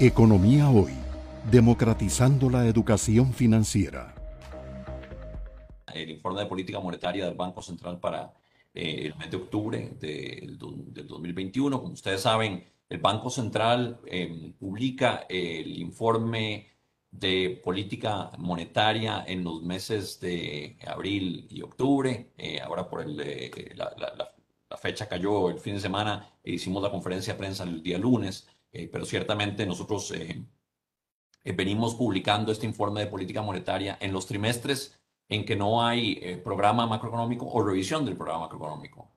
Economía Hoy, democratizando la educación financiera. El informe de política monetaria del Banco Central para eh, el mes de octubre del 2021. Como ustedes saben, el Banco Central em, publica el informe de política monetaria en los meses de abril y octubre. Eh, ahora por el, eh, la, la, fecha cayó el fin de semana, e hicimos la conferencia de prensa el día lunes, eh, pero ciertamente nosotros venimos publicando este informe de política monetaria en los trimestres en que no hay programa macroeconómico o revisión del programa macroeconómico.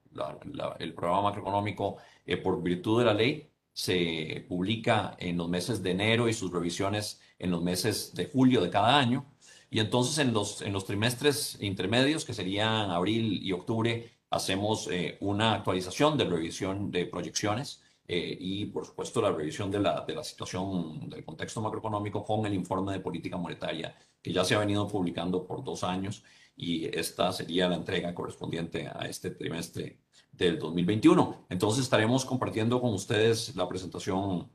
el programa macroeconómico, por virtud de la ley, se publica en los meses de enero y sus revisiones en los meses de julio de cada año. Y entonces en los, en los trimestres intermedios, que serían abril y octubre, hacemos eh, una actualización de revisión de proyecciones eh, y, por supuesto, la revisión de la, de la situación del contexto macroeconómico con el informe de política monetaria que ya se ha venido publicando por dos años y esta sería la entrega correspondiente a este trimestre del 2021. Entonces estaremos compartiendo con ustedes la presentación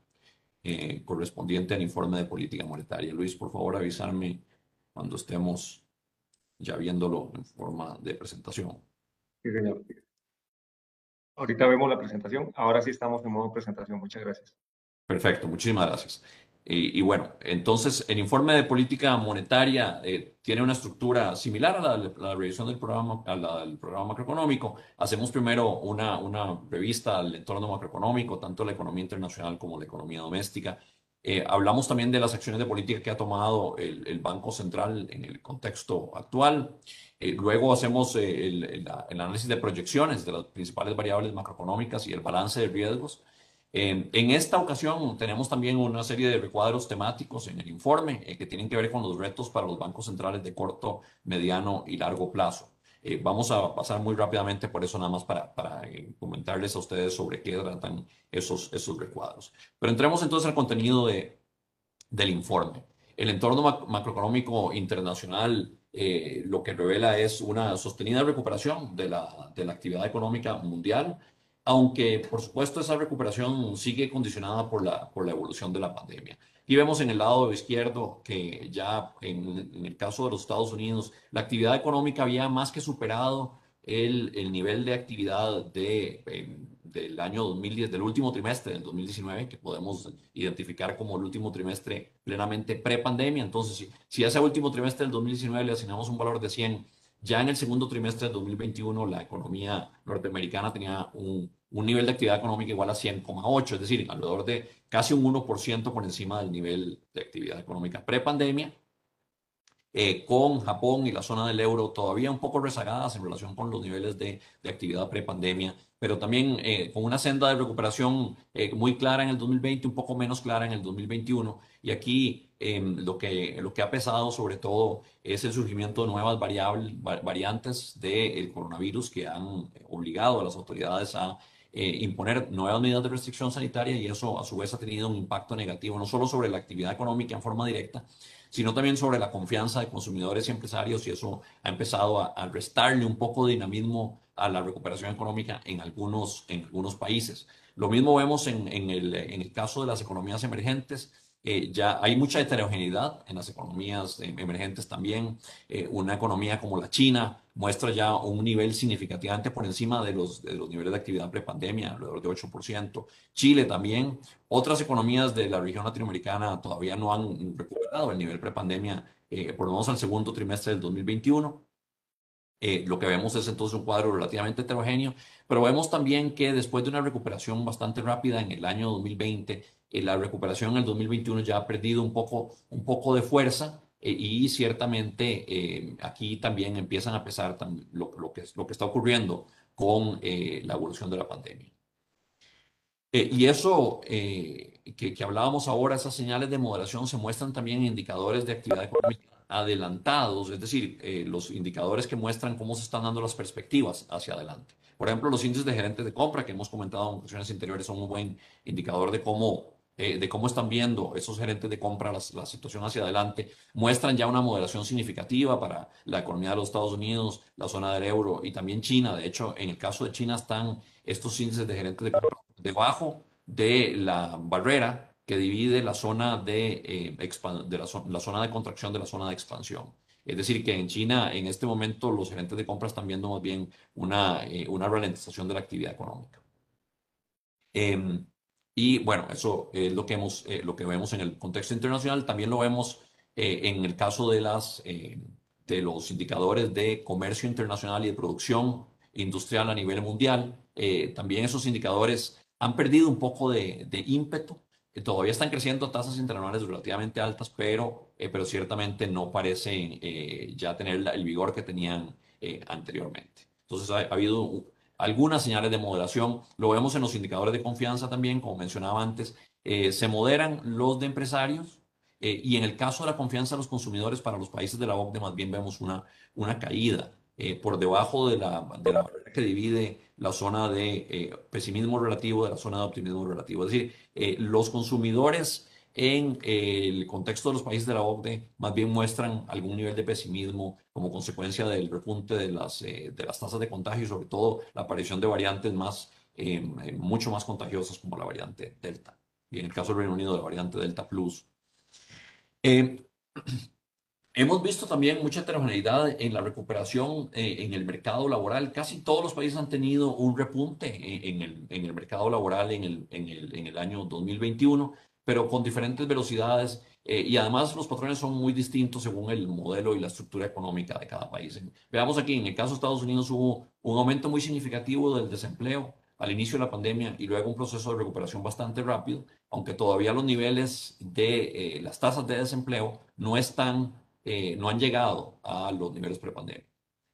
eh, correspondiente al informe de política monetaria. Luis, por favor, avisarme cuando estemos ya viéndolo en forma de presentación. Sí, señor. Ahorita vemos la presentación. Ahora sí estamos en modo presentación. Muchas gracias. Perfecto, muchísimas gracias. Y, bueno, entonces el informe de política monetaria eh, tiene una estructura similar a la, revisión del programa, a la del programa macroeconómico. Hacemos primero una, una revista al entorno macroeconómico, tanto la economía internacional como la economía doméstica. Eh, hablamos también de las acciones de política que ha tomado el, el Banco Central en el contexto actual. Eh, luego hacemos el, el, análisis de proyecciones de las principales variables macroeconómicas y el balance de riesgos en esta ocasión tenemos también una serie de recuadros temáticos en el informe eh, que tienen que ver con los retos para los bancos centrales de corto, mediano y largo plazo. Eh, vamos a pasar muy rápidamente por eso nada más para, eh, comentarles a ustedes sobre qué tratan esos, esos recuadros. Pero entremos entonces al contenido de, del informe. El entorno macroeconómico internacional lo que revela es una sostenida recuperación de la, de la actividad económica mundial aunque por supuesto esa recuperación sigue condicionada por la, por la evolución de la pandemia. Y vemos en el lado izquierdo que ya en, el caso de los Estados Unidos, la actividad económica había más que superado el, el nivel de actividad de, em, del año 2010, del último trimestre del 2019, que podemos identificar como el último trimestre plenamente pre-pandemia. Entonces, si, si a ese último trimestre del 2019 le asignamos un valor de 100, ya en el segundo trimestre de 2021 la economía norteamericana tenía un, un nivel de actividad económica igual a 100,8, es decir, alrededor de casi un 1% por encima del nivel de actividad económica pre-pandemia, eh, con Japón y la zona del euro todavía un poco rezagadas en relación con los niveles de, de actividad pre-pandemia, pero también eh, con una senda de recuperación eh, muy clara en el 2020, un poco menos clara en el 2021. Y aquí em, lo, que, lo que ha pesado sobre todo es el surgimiento de nuevas variables, variantes del coronavirus que han obligado a las autoridades a imponer nuevas medidas de restricción sanitaria y eso a su vez ha tenido un impacto negativo no solo sobre la actividad económica en forma directa, sino también sobre la confianza de consumidores y empresarios y eso ha empezado a, restarle un poco de dinamismo a la recuperación económica en algunos, en algunos países. Lo mismo vemos en, el, en el caso de las economías emergentes. Eh, ya hay mucha heterogeneidad en las economías emergentes también. Eh, una economía como la China muestra ya un nivel significativamente por encima de los, de los niveles de actividad prepandemia, alrededor de 8%. Chile también. Otras economías de la región latinoamericana todavía no han recuperado el nivel prepandemia, eh, por lo menos al segundo trimestre del 2021. Eh, lo que vemos es entonces un cuadro relativamente heterogéneo, pero vemos también que después de una recuperación bastante rápida en el año 2020, eh, la recuperación en el 2021 ya ha perdido un poco, un poco de fuerza eh, y ciertamente eh, aquí también empiezan a pesar lo, que, está ocurriendo con la evolución de la pandemia. y eso que, que, hablábamos ahora, esas señales de moderación se muestran también en indicadores de actividad económica adelantados, es decir, los indicadores que muestran cómo se están dando las perspectivas hacia adelante. Por ejemplo, los índices de gerentes de compra que hemos comentado en ocasiones interiores son un buen indicador de cómo eh, de cómo están viendo esos gerentes de compra la, situación hacia adelante, muestran ya una moderación significativa para la economía de los Estados Unidos, la zona del euro y también China. De hecho, en el caso de China están estos índices de gerentes de compra debajo de la barrera que divide la zona de, eh, de la, zona de contracción de la zona de expansión. Es decir, que en China en este momento los gerentes de compra están viendo más bien una, eh, una ralentización de la actividad económica. Em, y bueno, eso es lo que, hemos, eh, lo que vemos en el contexto internacional. También lo vemos en el caso de, las, de los indicadores de comercio internacional y de producción industrial a nivel mundial. también esos indicadores han perdido un poco de, de ímpetu que todavía están creciendo tasas interanuales relativamente altas, pero, eh, pero ciertamente no parecen eh, ya tener el vigor que tenían eh, anteriormente. Entonces ha, habido algunas señales de moderación. Lo vemos en los indicadores de confianza también, como mencionaba antes. se moderan los de empresarios y en el caso de la confianza de los consumidores para los países de la OCDE más bien vemos una, una caída por debajo de la, de la que divide la zona de eh, pesimismo relativo de la zona de optimismo relativo. Es decir, eh, los consumidores en eh, el contexto de los países de la OCDE más bien muestran algún nivel de pesimismo como consecuencia del repunte de las, de las tasas de contagio y sobre todo la aparición de variantes más, mucho más contagiosas como la variante Delta. Y en el caso del Reino Unido, la variante Delta Plus. Hemos visto también mucha heterogeneidad en la recuperación eh, en el mercado laboral. Casi todos los países han tenido un repunte en, el, en el, mercado laboral en el, en, el, en el, año 2021, pero con diferentes velocidades. Eh, y además los patrones son muy distintos según el modelo y la estructura económica de cada país. Veamos aquí, en el caso de Estados Unidos hubo un aumento muy significativo del desempleo al inicio de la pandemia y luego un proceso de recuperación bastante rápido, aunque todavía los niveles de eh, las tasas de desempleo no están eh, no han llegado a los niveles prepandemia.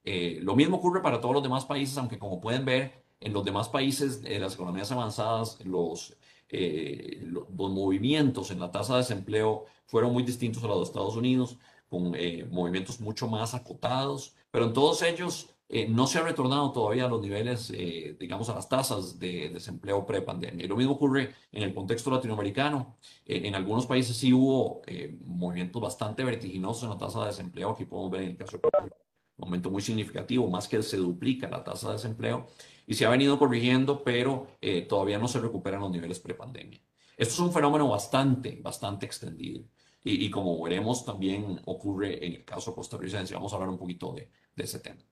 Eh, lo mismo ocurre para todos los demás países, aunque como pueden ver, en los demás países de las economías avanzadas, los, eh, los, movimientos en la tasa de desempleo fueron muy distintos a los de Estados Unidos, con movimientos mucho más acotados, pero en todos ellos eh, no se ha retornado todavía a los niveles, eh, digamos, a las tasas de desempleo prepandemia. Y lo mismo ocurre en el contexto latinoamericano. Eh, en algunos países sí hubo movimientos bastante vertiginosos en la tasa de desempleo. Aquí podemos ver en el caso de un momento muy significativo, más que se duplica la tasa de desempleo. Y se ha venido corrigiendo, pero todavía no se recuperan los niveles prepandemia. Esto es un fenómeno bastante, bastante extendido. Y, como veremos, también ocurre en el caso costarricense. Vamos a hablar un poquito de, de ese tema.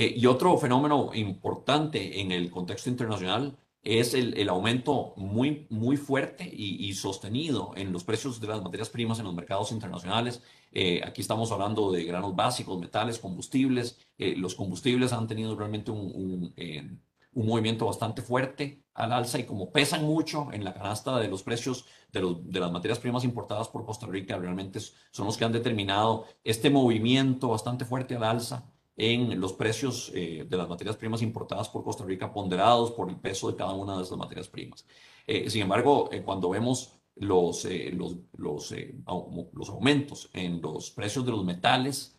Eh, y otro fenómeno importante en el contexto internacional es el, aumento muy, muy fuerte y, sostenido en los precios de las materias primas en los mercados internacionales. Eh, aquí estamos hablando de granos básicos, metales, combustibles. Eh, los combustibles han tenido realmente un, un, movimiento bastante fuerte al alza y como pesan mucho en la canasta de los precios de, de, las materias primas importadas por Costa Rica, realmente son los que han determinado este movimiento bastante fuerte al alza en los precios eh, de las materias primas importadas por Costa Rica ponderados por el peso de cada una de esas materias primas. Eh, sin embargo, eh, cuando vemos los, los, los, los, aumentos en los precios de los metales,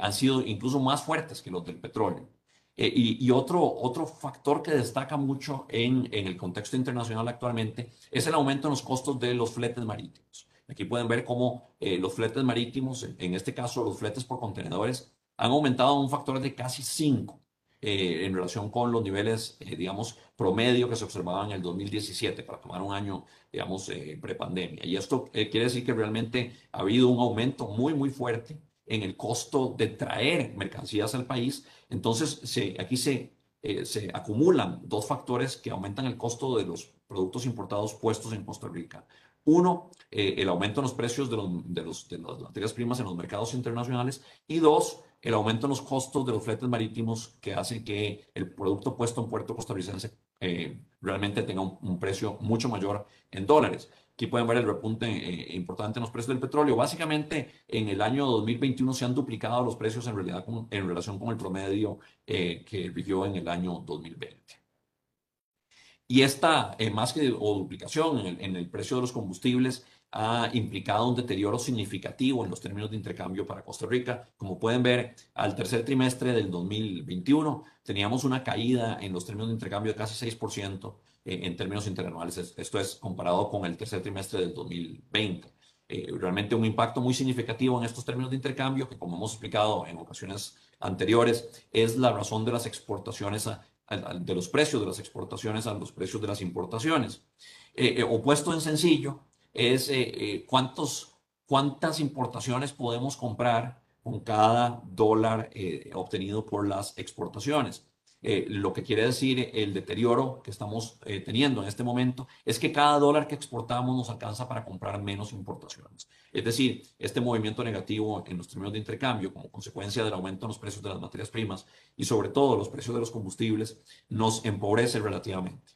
han sido incluso más fuertes que los del petróleo. y, y otro, otro factor que destaca mucho en, en el contexto internacional actualmente es el aumento en los costos de los fletes marítimos. Aquí pueden ver cómo los fletes marítimos, en este caso los fletes por contenedores, han aumentado un factor de casi 5 eh, en relación con los niveles, eh, digamos, promedio que se observaban en el 2017, para tomar un año, digamos, eh, prepandemia. Y esto quiere decir que realmente ha habido un aumento muy, muy fuerte en el costo de traer mercancías al país. Entonces, se, aquí se, se acumulan dos factores que aumentan el costo de los productos importados puestos en Costa Rica. Uno, el aumento en los precios de, de, los, de las materias primas en los mercados internacionales. Y dos, el aumento en los costos de los fletes marítimos que hace que el producto puesto en puerto costarricense eh, realmente tenga un, precio mucho mayor en dólares. Aquí pueden ver el repunte eh, importante en los precios del petróleo. Básicamente, en el año 2021 se han duplicado los precios en, realidad en relación con el promedio eh, que vivió en el año 2020. Y esta, más que o duplicación en el, en el precio de los combustibles, ha implicado un deterioro significativo en los términos de intercambio para Costa Rica. Como pueden ver, al tercer trimestre del 2021 teníamos una caída en los términos de intercambio de casi 6% eh, en términos interanuales. Esto es comparado con el tercer trimestre del 2020. Eh, realmente un impacto muy significativo en estos términos de intercambio, que como hemos explicado en ocasiones anteriores, es la razón de las exportaciones de los precios de las exportaciones a los precios de las importaciones. Eh, eh, opuesto en sencillo es cuántos, cuántas importaciones podemos comprar con cada dólar obtenido por las exportaciones. Eh, lo que quiere decir el deterioro que estamos eh, teniendo en este momento es que cada dólar que exportamos nos alcanza para comprar menos importaciones. Es decir, este movimiento negativo en los términos de intercambio como consecuencia del aumento en los precios de las materias primas y sobre todo los precios de los combustibles nos empobrece relativamente.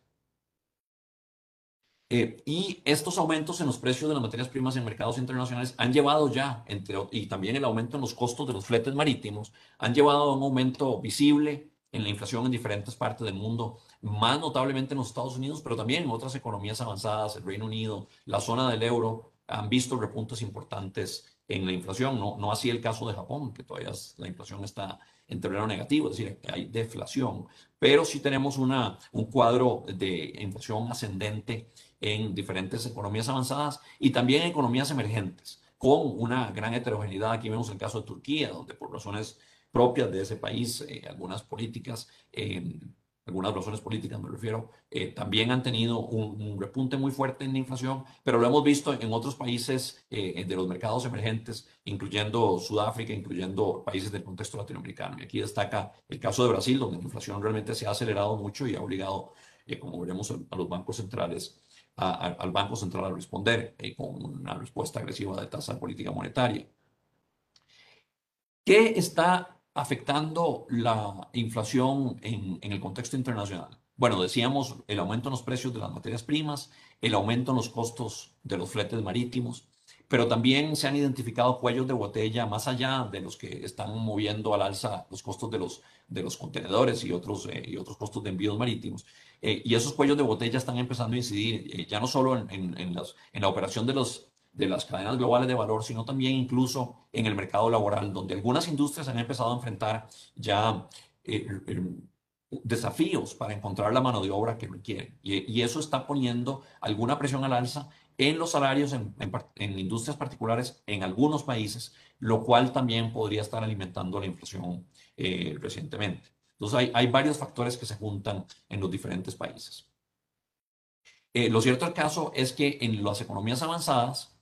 Eh, y estos aumentos en los precios de las materias primas en mercados internacionales han llevado ya, entre, y también el aumento en los costos de los fletes marítimos, han llevado a un aumento visible en la inflación en diferentes partes del mundo, más notablemente en los Estados Unidos, pero también en otras economías avanzadas, el Reino Unido, la zona del euro, han visto repuntes importantes en la inflación. No, no así el caso de Japón, que todavía la inflación está en terreno negativo, es decir, hay deflación, pero sí tenemos una, un cuadro de inflación ascendente en diferentes economías avanzadas y también economías emergentes, con una gran heterogeneidad. Aquí vemos el caso de Turquía, donde por razones propias de ese país, eh, algunas políticas, eh, algunas razones políticas me refiero, eh, también han tenido un, repunte muy fuerte en la inflación, pero lo hemos visto en otros países de los mercados emergentes, incluyendo Sudáfrica, incluyendo países del contexto latinoamericano. Y aquí destaca el caso de Brasil, donde la inflación realmente se ha acelerado mucho y ha obligado, como veremos, a los bancos centrales al Banco Central a responder con una respuesta agresiva de tasa política monetaria. ¿Qué está afectando la inflación en, el contexto internacional? Bueno, decíamos el aumento en los precios de las materias primas, el aumento en los costos de los fletes marítimos, pero también se han identificado cuellos de botella más allá de los que están moviendo al alza los costos de los, de los contenedores y otros, eh, y otros costos de envíos marítimos. Eh, y esos cuellos de botella están empezando a incidir eh, ya no solo en, la operación de las cadenas globales de valor, sino también incluso en el mercado laboral, donde algunas industrias han empezado a enfrentar ya eh, desafíos para encontrar la mano de obra que requieren. Y, eso está poniendo alguna presión al alza en los salarios en, industrias particulares en algunos países, lo cual también podría estar alimentando la inflación recientemente. Entonces hay, hay, varios factores que se juntan en los diferentes países. Eh, lo cierto del caso es que en las economías avanzadas,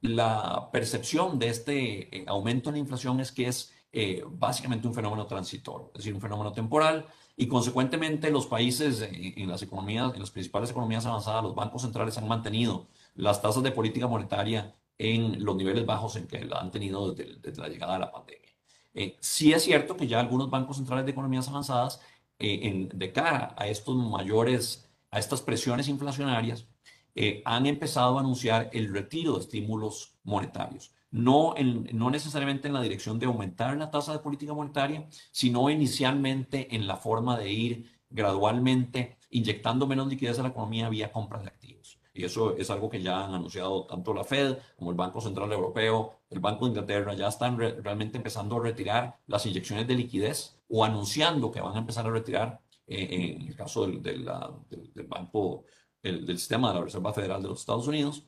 la percepción de este eh, aumento en la inflación es que es eh, básicamente un fenómeno transitorio, es decir, un fenómeno temporal y consecuentemente los países en las economías, en las principales economías avanzadas, los bancos centrales han mantenido las tasas de política monetaria en los niveles bajos en que la han tenido desde, la llegada de la pandemia. Sí es cierto que ya algunos bancos centrales de economías avanzadas, en, de cara a estos mayores, a estas presiones inflacionarias, eh, han empezado a anunciar el retiro de estímulos monetarios. No, no necesariamente en la dirección de aumentar la tasa de política monetaria, sino inicialmente en la forma de ir gradualmente inyectando menos liquidez a la economía vía compras de activos. Y eso es algo que ya han anunciado tanto la Fed como el Banco Central Europeo, el Banco de Inglaterra, ya están realmente empezando a retirar las inyecciones de liquidez o anunciando que van a empezar a retirar, eh, en el caso del, del, del Banco del sistema de la Reserva Federal de los Estados Unidos,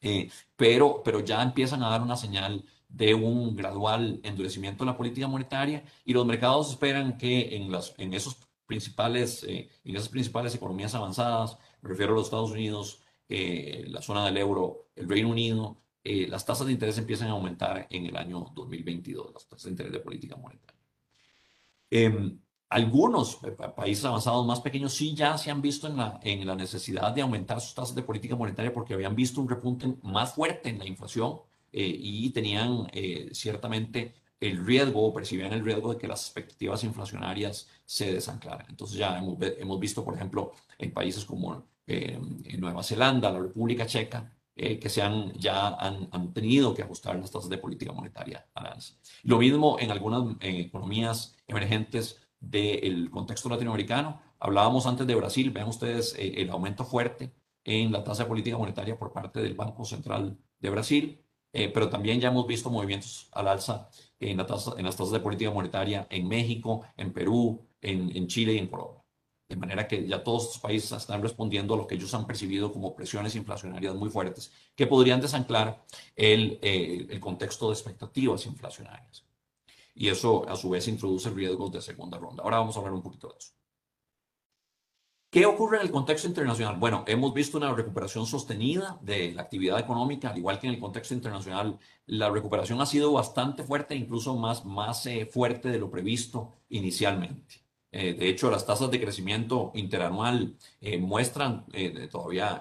eh, pero, pero ya empiezan a dar una señal de un gradual endurecimiento de la política monetaria y los mercados esperan que en, las, en, esos principales, eh, en esas principales economías avanzadas, me refiero a los Estados Unidos, eh, la zona del euro, el Reino Unido, las tasas de interés empiezan a aumentar en el año 2022, las tasas de interés de política monetaria. Em, algunos eh, países avanzados más pequeños sí ya se han visto en la, en la necesidad de aumentar sus tasas de política monetaria porque habían visto un repunte más fuerte en la inflación eh, y tenían eh, ciertamente el riesgo o percibían el riesgo de que las expectativas inflacionarias se desanclaran. Entonces ya hemos, hemos visto, por ejemplo, en países como en Nueva Zelanda, la República Checa, que se han, ya han, han, tenido que ajustar las tasas de política monetaria a alza. Lo mismo en algunas economías emergentes del contexto latinoamericano. Hablábamos antes de Brasil, vean ustedes eh, el aumento fuerte en la tasa de política monetaria por parte del Banco Central de Brasil, eh, pero también ya hemos visto movimientos al alza en, la tasa, en las tasas de política monetaria en México, en Perú, en, Chile y en Colombia. De manera que ya todos estos países están respondiendo a lo que ellos han percibido como presiones inflacionarias muy fuertes, que podrían desanclar el, eh, el contexto de expectativas inflacionarias y eso a su vez introduce riesgos de segunda ronda. Ahora vamos a hablar un poquito de eso. ¿Qué ocurre en el contexto internacional? Bueno, hemos visto una recuperación sostenida de la actividad económica, al igual que en el contexto internacional, la recuperación ha sido bastante fuerte, incluso más, más eh, fuerte de lo previsto inicialmente. Eh, de hecho, las tasas de crecimiento interanual eh, muestran todavía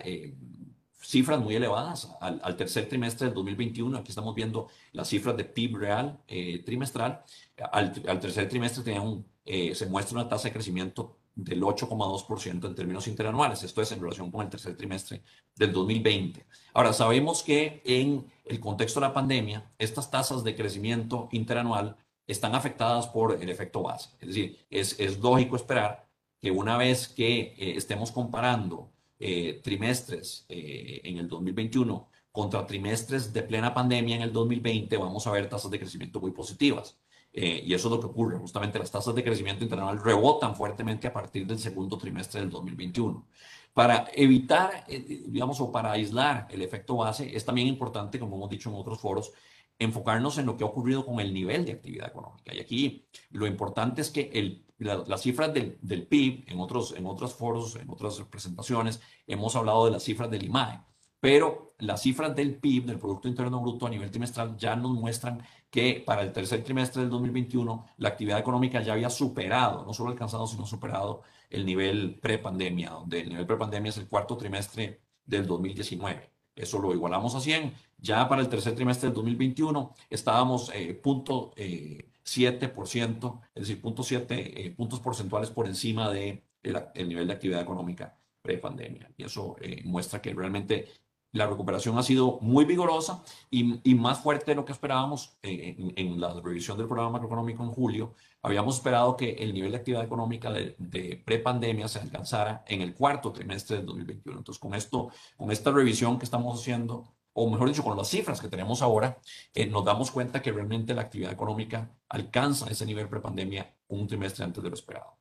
cifras muy elevadas al, tercer trimestre del 2021. Aquí estamos viendo las cifras de PIB real trimestral. Al, tercer trimestre un, se muestra una tasa de crecimiento del 8,2% en términos interanuales. Esto es en relación con el tercer trimestre del 2020. Ahora, sabemos que en el contexto de la pandemia, estas tasas de crecimiento interanual están afectadas por el efecto base. Es decir, es, es lógico esperar que una vez que eh, estemos comparando eh, trimestres eh, en el 2021 contra trimestres de plena pandemia en el 2020, vamos a ver tasas de crecimiento muy positivas. Eh, y eso es lo que ocurre. Justamente las tasas de crecimiento interanual rebotan fuertemente a partir del segundo trimestre del 2021. Para evitar, eh, digamos, o para aislar el efecto base, es también importante, como hemos dicho en otros foros, enfocarnos en lo que ha ocurrido con el nivel de actividad económica. Y aquí lo importante es que el, las cifras del, del, PIB, en otros, en otros foros, en otras presentaciones, hemos hablado de las cifras del IMAE pero las cifras del PIB, del Producto Interno Bruto a nivel trimestral, ya nos muestran que para el tercer trimestre del 2021 la actividad económica ya había superado, no solo alcanzado, sino superado el nivel prepandemia, donde el nivel prepandemia es el cuarto trimestre del 2019. Eso lo igualamos a 100. Ya para el tercer trimestre del 2021 estábamos eh, punto, eh, 7%, es decir, punto 7 eh, puntos porcentuales por encima del de el nivel de actividad económica prepandemia. Y eso eh, muestra que realmente la recuperación ha sido muy vigorosa y, y más fuerte de lo que esperábamos en, en, la revisión del programa macroeconómico en julio. Habíamos esperado que el nivel de actividad económica de, de prepandemia se alcanzara en el cuarto trimestre del 2021. Entonces, con esto, con esta revisión que estamos haciendo, o mejor dicho, con las cifras que tenemos ahora, eh, nos damos cuenta que realmente la actividad económica alcanza ese nivel prepandemia un trimestre antes de lo esperado.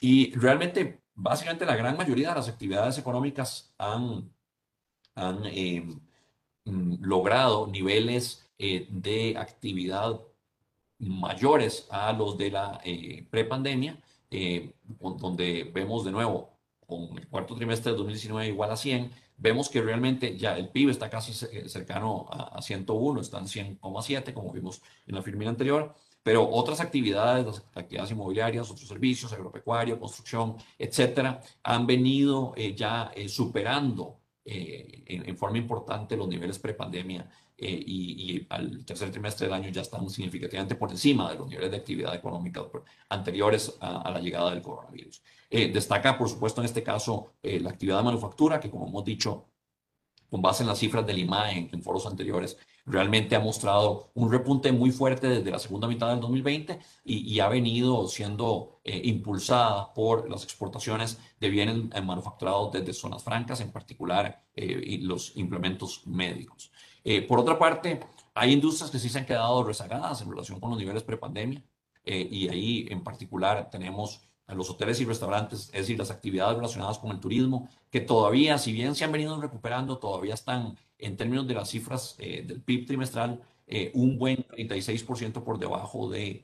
Y realmente, básicamente, la gran mayoría de las actividades económicas han eh, mm, logrado niveles eh, de actividad mayores a los de la eh, prepandemia, donde vemos de nuevo con el cuarto trimestre del 2019 igual a 100, vemos que realmente ya el PIB está casi cercano a, 101, está en 100,7 como vimos en la firma anterior, pero otras actividades, las actividades inmobiliarias, otros servicios, agropecuario, construcción, etcétera, han venido ya superando eh, en, forma importante los niveles prepandemia eh, y, y, al tercer trimestre del año ya están significativamente por encima de los niveles de actividad económica anteriores a, la llegada del coronavirus. Eh, destaca, por supuesto, en este caso la actividad de manufactura, que como hemos dicho, con base en las cifras del IMAE en foros anteriores, realmente ha mostrado un repunte muy fuerte desde la segunda mitad del 2020 y, ha venido siendo eh, impulsada por las exportaciones de bienes manufacturados desde zonas francas, en particular eh, los implementos médicos. Eh, por otra parte, hay industrias que sí se han quedado rezagadas en relación con los niveles prepandemia y ahí en particular tenemos a los hoteles y restaurantes, es decir, las actividades relacionadas con el turismo, que todavía, si bien se han venido recuperando, todavía están en términos de las cifras eh, del PIB trimestral, eh, un buen 36% por debajo de,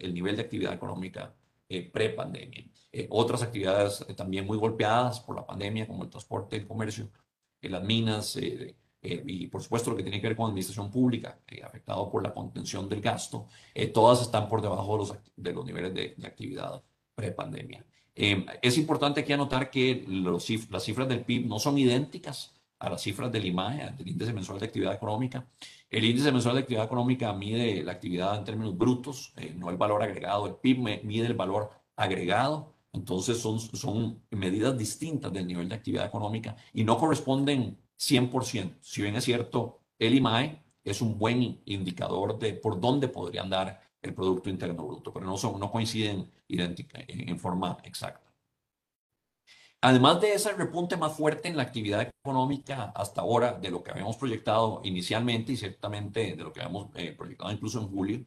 el nivel de actividad económica eh, pre-pandemia. otras actividades también muy golpeadas por la pandemia, como el transporte, el comercio, las minas y por supuesto lo que tiene que ver con administración pública, afectado por la contención del gasto, todas están por debajo de los, de los niveles de, de actividad pre-pandemia. es importante aquí anotar que los, las cifras del PIB no son idénticas a las cifras del IMAE, del índice mensual de actividad económica. El índice mensual de actividad económica mide la actividad en términos brutos, eh, no el valor agregado. El PIB mide el valor agregado. Entonces son, son medidas distintas del nivel de actividad económica y no corresponden 100%. Si bien es cierto, el IMAE es un buen indicador de por dónde podría andar el Producto Interno Bruto, pero no, son, no coinciden en forma exacta. Además de ese repunte más fuerte en la actividad económica hasta ahora de lo que habíamos proyectado inicialmente y ciertamente de lo que habíamos eh, proyectado incluso en julio,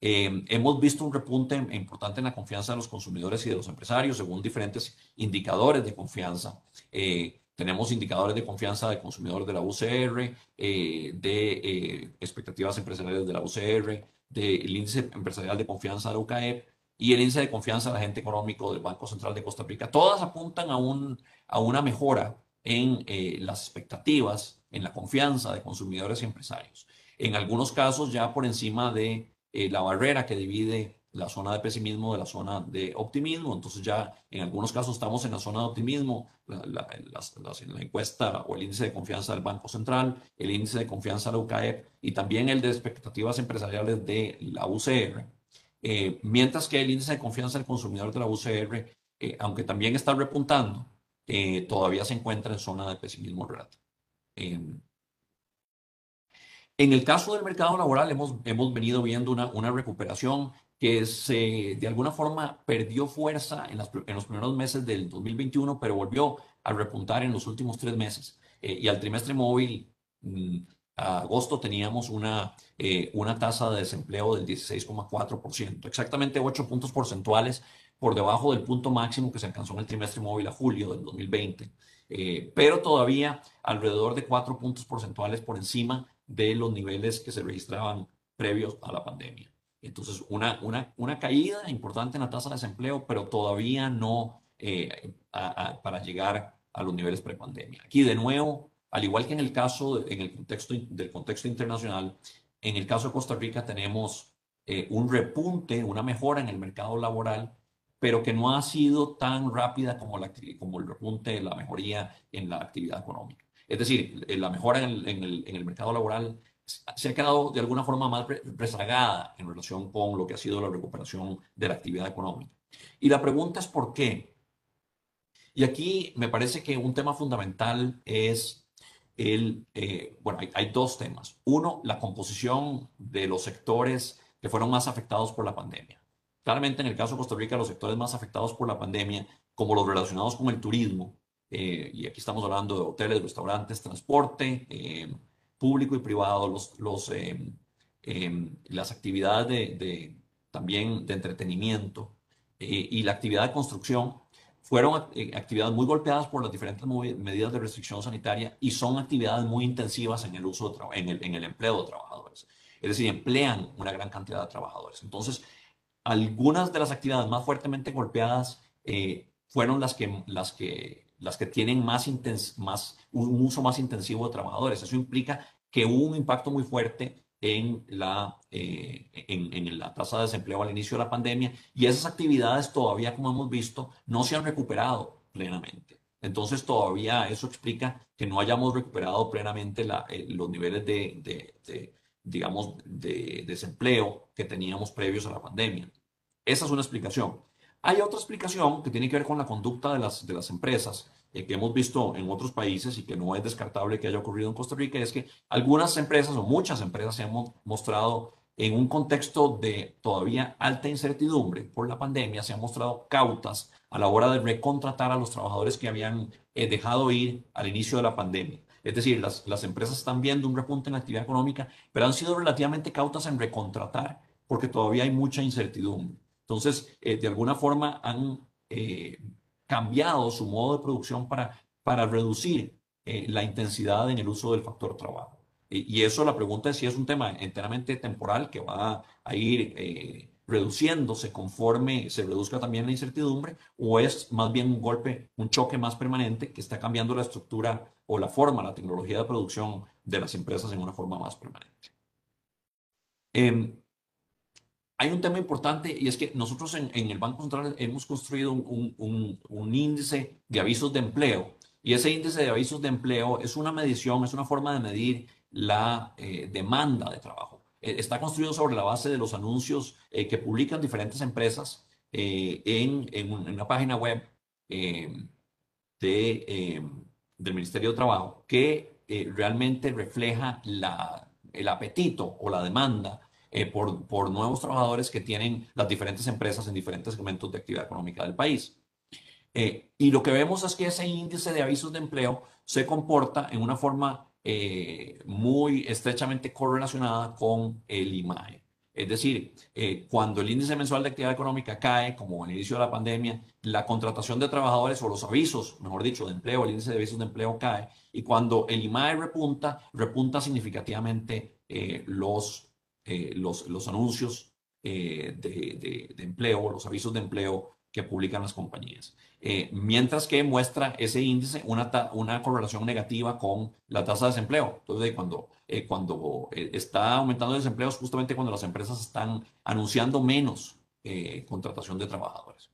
eh, hemos visto un repunte importante en la confianza de los consumidores y de los empresarios según diferentes indicadores de confianza. Eh, tenemos indicadores de confianza de consumidores de la UCR, de expectativas empresariales de la UCR, del índice empresarial de confianza de la UCAEP, y el índice de confianza del agente económico del Banco Central de Costa Rica, todas apuntan a, un, a una mejora en eh, las expectativas, en la confianza de consumidores y empresarios. En algunos casos ya por encima de eh, la barrera que divide la zona de pesimismo de la zona de optimismo. Entonces ya en algunos casos estamos en la zona de optimismo, la, la, la, encuesta o el índice de confianza del Banco Central, el índice de confianza de la UCAEP y también el de expectativas empresariales de la UCR. Eh, mientras que el índice de confianza del consumidor de la UCR, eh, aunque también está repuntando, eh, todavía se encuentra en zona de pesimismo relativo. en el caso del mercado laboral hemos, hemos venido viendo una, una recuperación que se, de alguna forma perdió fuerza en, los primeros meses del 2021, pero volvió a repuntar en los últimos tres meses. y al trimestre móvil, mm, agosto teníamos una, eh, una tasa de desempleo del 16,4%, exactamente 8 puntos porcentuales por debajo del punto máximo que se alcanzó en el trimestre móvil a julio del 2020, eh, pero todavía alrededor de 4 puntos porcentuales por encima de los niveles que se registraban previos a la pandemia. Entonces, una, una, una caída importante en la tasa de desempleo, pero todavía no eh, para llegar a los niveles prepandemia. Aquí, de nuevo, al igual que en el caso, en el contexto del contexto internacional, en el caso de Costa Rica tenemos eh, un repunte, una mejora en el mercado laboral, pero que no ha sido tan rápida como, la, como el repunte, la mejoría en la actividad económica. Es decir, la mejora en el, en el, en el mercado laboral se ha quedado de alguna forma más rezagada en relación con lo que ha sido la recuperación de la actividad económica. Y la pregunta es por qué. Y aquí me parece que un tema fundamental es el, eh, bueno, hay, dos temas. Uno, la composición de los sectores que fueron más afectados por la pandemia. Claramente en el caso de Costa Rica, los sectores más afectados por la pandemia, como los relacionados con el turismo, eh, y aquí estamos hablando de hoteles, restaurantes, transporte eh, público y privado, los, los, las actividades de, también de entretenimiento y la actividad de construcción, fueron eh, actividades muy golpeadas por las diferentes medidas de restricción sanitaria y son actividades muy intensivas en el uso de en en el empleo de trabajadores. Es decir, emplean una gran cantidad de trabajadores. Entonces, algunas de las actividades más fuertemente golpeadas eh, fueron las que, las que, las que tienen más, más, un uso más intensivo de trabajadores. Eso implica que hubo un impacto muy fuerte en la, eh, en, la tasa de desempleo al inicio de la pandemia y esas actividades todavía, como hemos visto, no se han recuperado plenamente. Entonces todavía eso explica que no hayamos recuperado plenamente la, eh, los niveles de, digamos, de desempleo que teníamos previos a la pandemia. Esa es una explicación. Hay otra explicación que tiene que ver con la conducta de las, de las empresas eh, que hemos visto en otros países y que no es descartable que haya ocurrido en Costa Rica, es que algunas empresas o muchas empresas se han mostrado en un contexto de todavía alta incertidumbre por la pandemia, se han mostrado cautas a la hora de recontratar a los trabajadores que habían eh, dejado ir al inicio de la pandemia. Es decir, las, las empresas están viendo un repunte en la actividad económica, pero han sido relativamente cautas en recontratar porque todavía hay mucha incertidumbre. Entonces, eh, de alguna forma han cambiado su modo de producción para, para reducir eh, la intensidad en el uso del factor trabajo. Y, eso la pregunta es si es un tema enteramente temporal que va a ir eh, reduciéndose conforme se reduzca también la incertidumbre o es más bien un golpe, un choque más permanente que está cambiando la estructura o la forma, la tecnología de producción de las empresas en una forma más permanente. Em, hay un tema importante y es que nosotros en, el Banco Central hemos construido un, índice de avisos de empleo y ese índice de avisos de empleo es una medición, es una forma de medir la eh, demanda de trabajo. Eh, está construido sobre la base de los anuncios eh, que publican diferentes empresas en, en, una página web de, del Ministerio de Trabajo que realmente refleja el apetito o la demanda eh, por, por, nuevos trabajadores que tienen las diferentes empresas en diferentes segmentos de actividad económica del país. Eh, y lo que vemos es que ese índice de avisos de empleo se comporta en una forma eh, muy estrechamente correlacionada con el IMAE. Es decir, cuando el índice mensual de actividad económica cae, como el inicio de la pandemia, la contratación de trabajadores o los avisos, mejor dicho, de empleo, el índice de avisos de empleo cae. Y cuando el IMAE repunta, repunta significativamente los eh, los, los, anuncios de, empleo, los avisos de empleo que publican las compañías. mientras que muestra ese índice una, una correlación negativa con la tasa de desempleo. Entonces, cuando, cuando está aumentando el desempleo es justamente cuando las empresas están anunciando menos contratación de trabajadores.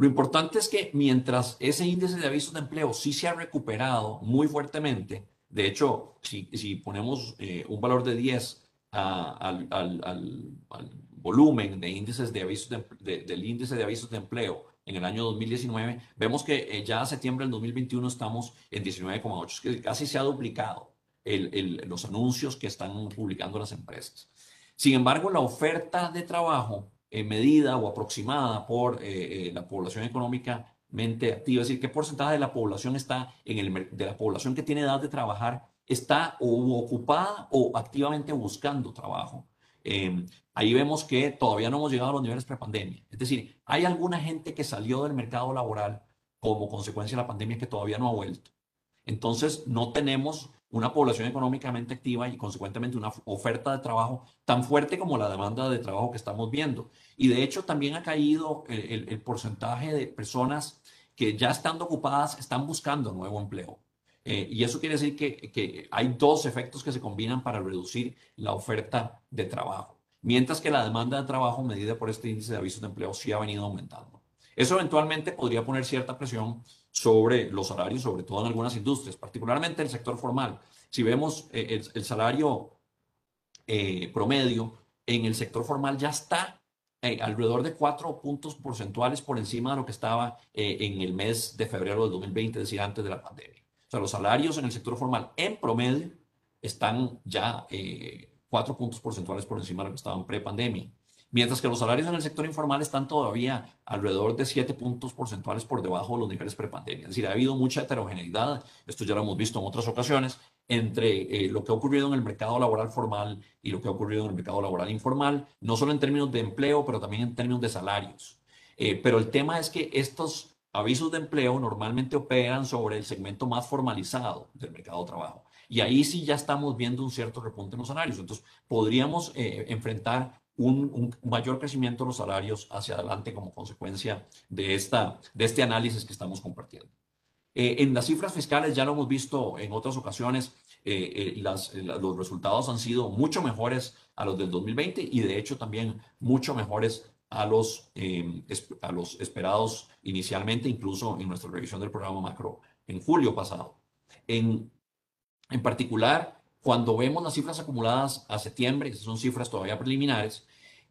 Lo importante es que mientras ese índice de avisos de empleo sí se ha recuperado muy fuertemente, de hecho, si, si ponemos eh, un valor de 10 al, al, al, volumen de índices de avisos de, del índice de avisos de empleo en el año 2019, vemos que eh, ya a septiembre del 2021 estamos en 19,8, que casi se ha duplicado el, los anuncios que están publicando las empresas. Sin embargo, la oferta de trabajo medida o aproximada por eh, eh, la población económicamente activa, es decir, qué porcentaje de la población está en el de la población que tiene edad de trabajar está o ocupada o activamente buscando trabajo. Em, ahí vemos que todavía no hemos llegado a los niveles prepandemia. Es decir, hay alguna gente que salió del mercado laboral como consecuencia de la pandemia que todavía no ha vuelto. Entonces, no tenemos una población económicamente activa y consecuentemente una oferta de trabajo tan fuerte como la demanda de trabajo que estamos viendo. Y de hecho también ha caído el, porcentaje de personas que ya estando ocupadas están buscando nuevo empleo. Eh, y eso quiere decir que, que hay dos efectos que se combinan para reducir la oferta de trabajo, mientras que la demanda de trabajo medida por este índice de avisos de empleo sí ha venido aumentando. Eso eventualmente podría poner cierta presión sobre los salarios, sobre todo en algunas industrias, particularmente el sector formal. Si vemos eh, el, salario eh, promedio en el sector formal ya está alrededor de cuatro puntos porcentuales por encima de lo que estaba en el mes de febrero del 2020, es decir, antes de la pandemia. O sea, los salarios en el sector formal en promedio están ya cuatro puntos porcentuales por encima de lo que estaban pre-pandemia mientras que los salarios en el sector informal están todavía alrededor de 7 puntos porcentuales por debajo de los niveles prepandemia. Es decir, ha habido mucha heterogeneidad, esto ya lo hemos visto en otras ocasiones, entre eh, lo que ha ocurrido en el mercado laboral formal y lo que ha ocurrido en el mercado laboral informal, no solo en términos de empleo, pero también en términos de salarios. Eh, pero el tema es que estos avisos de empleo normalmente operan sobre el segmento más formalizado del mercado de trabajo. Y ahí sí ya estamos viendo un cierto repunte en los salarios. Entonces, podríamos eh, enfrentar un, mayor crecimiento de los salarios hacia adelante como consecuencia de, esta, de este análisis que estamos compartiendo. Eh, en las cifras fiscales ya lo hemos visto en otras ocasiones, eh, eh, las, los resultados han sido mucho mejores a los del 2020 y de hecho también mucho mejores a los, a los esperados inicialmente, incluso en nuestra revisión del programa macro en julio pasado. En, en particular, cuando vemos las cifras acumuladas a septiembre, son cifras todavía preliminares,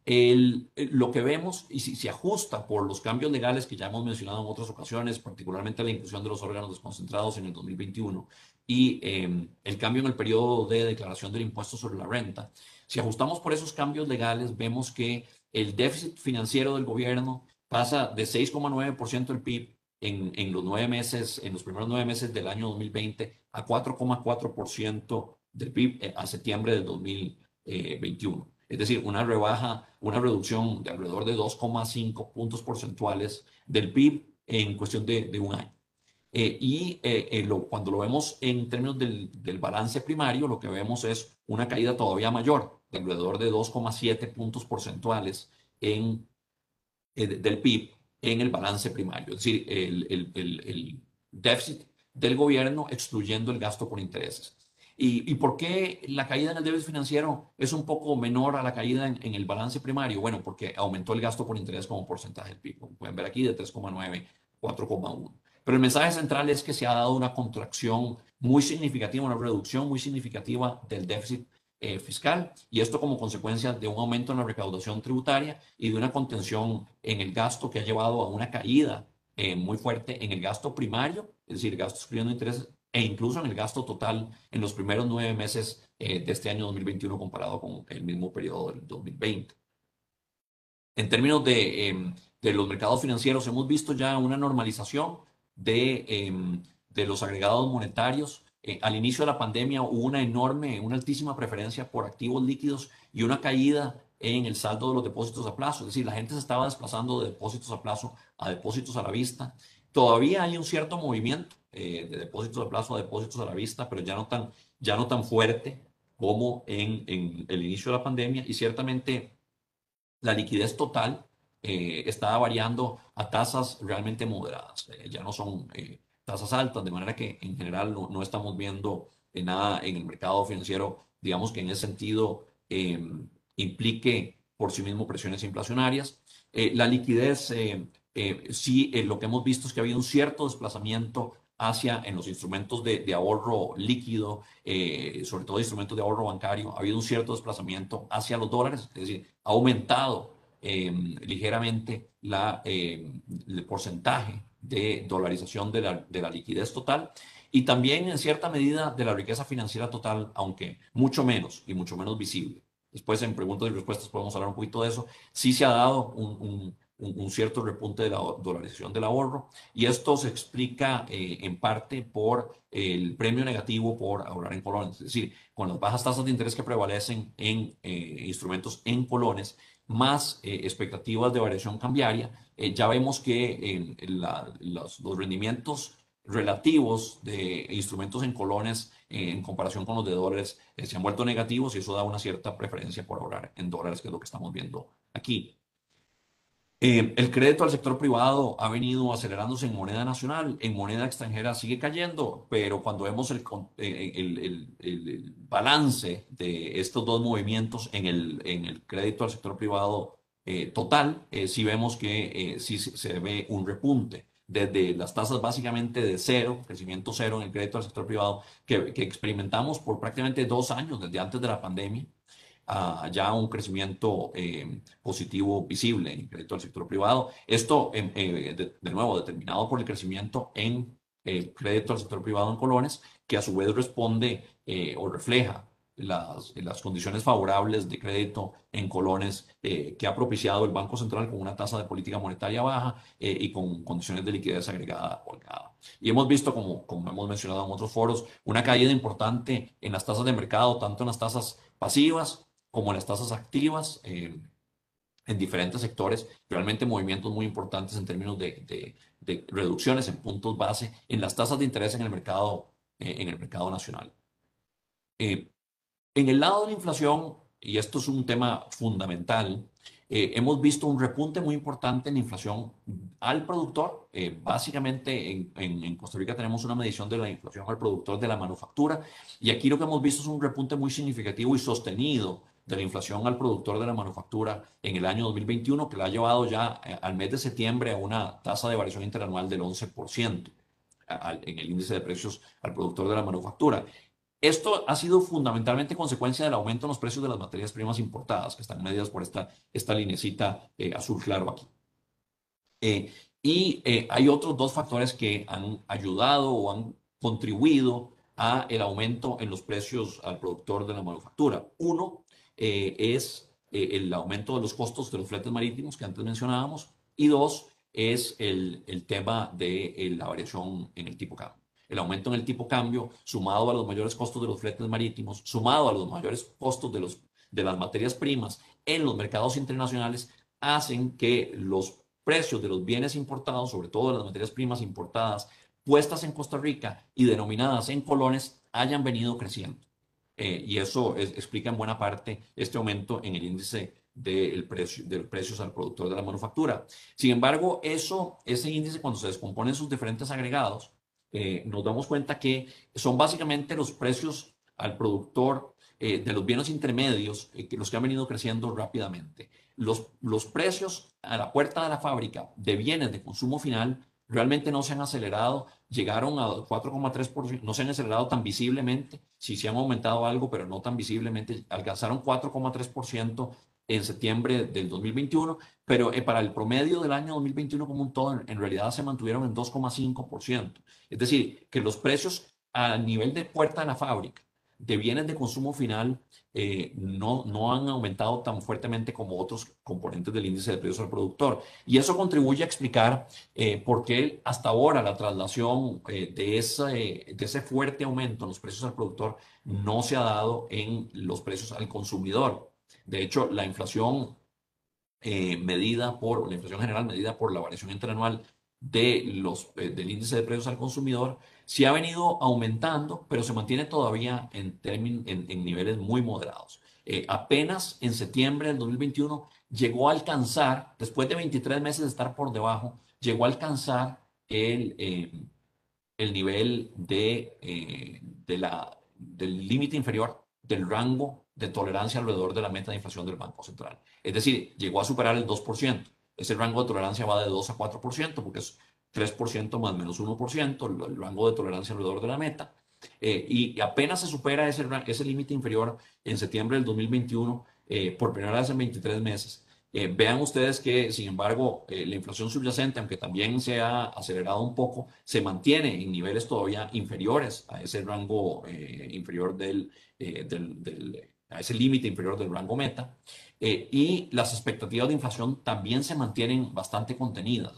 el, lo que vemos, y si se ajusta por los cambios legales que ya hemos mencionado en otras ocasiones, particularmente la inclusión de los órganos desconcentrados en el 2021 y em, el cambio en el periodo de declaración del impuesto sobre la renta, si ajustamos por esos cambios legales, vemos que el déficit financiero del gobierno pasa de 6,9% del PIB en, en, los nueve meses, en los primeros nueve meses del año 2020 a 4,4% del PIB eh, a septiembre del 2021 es decir, una rebaja, una reducción de alrededor de 2,5 puntos porcentuales del PIB en cuestión de, un año. Eh, y eh, eh, cuando lo vemos en términos del, balance primario, lo que vemos es una caída todavía mayor, de alrededor de 2,7 puntos porcentuales en, del PIB en el balance primario, es decir, el, el déficit del gobierno excluyendo el gasto por intereses. ¿Y, por qué la caída en el déficit financiero es un poco menor a la caída en, el balance primario? Bueno, porque aumentó el gasto por interés como porcentaje del PIB. Como pueden ver aquí, de 3,9, 4,1. Pero el mensaje central es que se ha dado una contracción muy significativa, una reducción muy significativa del déficit eh, fiscal y esto como consecuencia de un aumento en la recaudación tributaria y de una contención en el gasto que ha llevado a una caída eh, muy fuerte en el gasto primario, es decir, gastos excluyendo intereses e incluso en el gasto total en los primeros nueve meses eh, de este año 2021 comparado con el mismo periodo del 2020. En términos de, em, de los mercados financieros, hemos visto ya una normalización de, em, de los agregados monetarios. Eh, al inicio de la pandemia hubo una enorme, una altísima preferencia por activos líquidos y una caída en el saldo de los depósitos a plazo. Es decir, la gente se estaba desplazando de depósitos a plazo a depósitos a la vista. Todavía hay un cierto movimiento eh, de depósitos a plazo a depósitos a la vista, pero ya no tan, ya no tan fuerte como en, en, el inicio de la pandemia y ciertamente la liquidez total eh, variando a tasas realmente moderadas. Eh, ya no son eh, tasas altas, de manera que en general no, no estamos viendo nada en el mercado financiero, digamos que en ese sentido em, implique por sí mismo presiones inflacionarias. la liquidez, sí, lo que hemos visto es que ha habido un cierto desplazamiento hacia en los instrumentos de, de ahorro líquido, sobre todo instrumentos de ahorro bancario, ha habido un cierto desplazamiento hacia los dólares, es decir, ha aumentado Em, ligeramente la, em, el porcentaje de dolarización de la, de la liquidez total y también en cierta medida de la riqueza financiera total, aunque mucho menos y mucho menos visible. Después en preguntas y respuestas podemos hablar un poquito de eso. Sí se ha dado un, un, cierto repunte de la dolarización del ahorro y esto se explica eh, en parte por el premio negativo por ahorrar en colones. Es decir, con las bajas tasas de interés que prevalecen en eh, instrumentos en colones, más eh, expectativas de variación cambiaria, eh, ya vemos que los, rendimientos relativos de instrumentos en colones en comparación con los de dólares eh, se han vuelto negativos y eso da una cierta preferencia por ahorrar en dólares, que es lo que estamos viendo aquí. Eh, el crédito al sector privado ha venido acelerándose en moneda nacional, en moneda extranjera sigue cayendo, pero cuando vemos el, eh, el, el, balance de estos dos movimientos en el, en el crédito al sector privado eh, total, sí vemos que sí se ve un repunte. Desde las tasas básicamente de cero, crecimiento cero en el crédito al sector privado, que, que experimentamos por prácticamente dos años, desde antes de la pandemia, ya un crecimiento eh, positivo visible en crédito al sector privado. Esto, eh, de, nuevo, determinado por el crecimiento en el crédito al sector privado en colones, que a su vez responde eh, o refleja las, las, condiciones favorables de crédito en colones que ha propiciado el Banco Central con una tasa de política monetaria baja y con condiciones de liquidez agregada holgada. Y hemos visto, como, como hemos mencionado en otros foros, una caída importante en las tasas de mercado, tanto en las tasas pasivas como las tasas activas eh, en diferentes sectores, realmente movimientos muy importantes en términos de, de, reducciones en puntos base en las tasas de interés en el mercado, eh, en el mercado nacional. Eh, en el lado de la inflación, y esto es un tema fundamental, hemos visto un repunte muy importante en la inflación al productor. básicamente en, en, en, Costa Rica tenemos una medición de la inflación al productor de la manufactura y aquí lo que hemos visto es un repunte muy significativo y sostenido de la inflación al productor de la manufactura en el año 2021, que la ha llevado ya eh, al mes de septiembre a una tasa de variación interanual del 11% en el índice de precios al productor de la manufactura. Esto ha sido fundamentalmente consecuencia del aumento en los precios de las materias primas importadas, que están medidas por esta, esta linecita eh, azul claro aquí. Eh, y hay otros dos factores que han ayudado o han contribuido a el aumento en los precios al productor de la manufactura. Uno eh, es eh, el aumento de los costos de los fletes marítimos que antes mencionábamos y dos es el, el tema de eh, la variación en el tipo cambio. El aumento en el tipo cambio sumado a los mayores costos de los fletes marítimos, sumado a los mayores costos de, los, de las materias primas en los mercados internacionales, hacen que los precios de los bienes importados, sobre todo de las materias primas importadas, puestas en Costa Rica y denominadas en colones, hayan venido creciendo. Eh, y eso explica en buena parte este aumento en el índice del precio, de precios al productor de la manufactura. Sin embargo, ese índice, cuando se descompone en sus diferentes agregados, eh, nos damos cuenta que son básicamente los precios al productor eh, de los bienes intermedios que los que han venido creciendo rápidamente. Los, los precios a la puerta de la fábrica de bienes de consumo final realmente no se han acelerado, llegaron a 4,3%, no se han acelerado tan visiblemente, sí se han aumentado algo, pero no tan visiblemente, alcanzaron 4,3% en septiembre del 2021, pero eh, para el promedio del año 2021 como un todo, en realidad se mantuvieron en 2,5%. Es decir, que los precios a nivel de puerta de la fábrica de bienes de consumo final eh, no, no han aumentado tan fuertemente como otros componentes del índice de precios al productor. Y eso contribuye a explicar eh, por qué hasta ahora la traslación eh, de, ese, de ese fuerte aumento en los precios al productor no se ha dado en los precios al consumidor. De hecho, la inflación medida por, la inflación general medida por la variación interanual de los, del índice de precios al consumidor sí ha venido aumentando, pero se mantiene todavía en, en, en niveles muy moderados. Eh, apenas en septiembre del 2021 llegó a alcanzar, después de 23 meses de estar por debajo, llegó a alcanzar el, eh, el nivel de, eh, de la, del límite inferior del rango de tolerancia alrededor de la meta de inflación del Banco Central. Es decir, llegó a superar el 2%. Ese rango de tolerancia va de 2 a 4%, porque es 3% más menos 1%, el, rango de tolerancia alrededor de la meta. Eh, y apenas se supera ese, ese límite inferior en septiembre del 2021, eh, por primera vez en 23 meses. Eh, vean ustedes que, sin embargo, eh, la inflación subyacente, aunque también se ha acelerado un poco, se mantiene en niveles todavía inferiores a ese rango inferior del, del, a ese límite inferior del rango meta. y las expectativas de inflación también se mantienen bastante contenidas.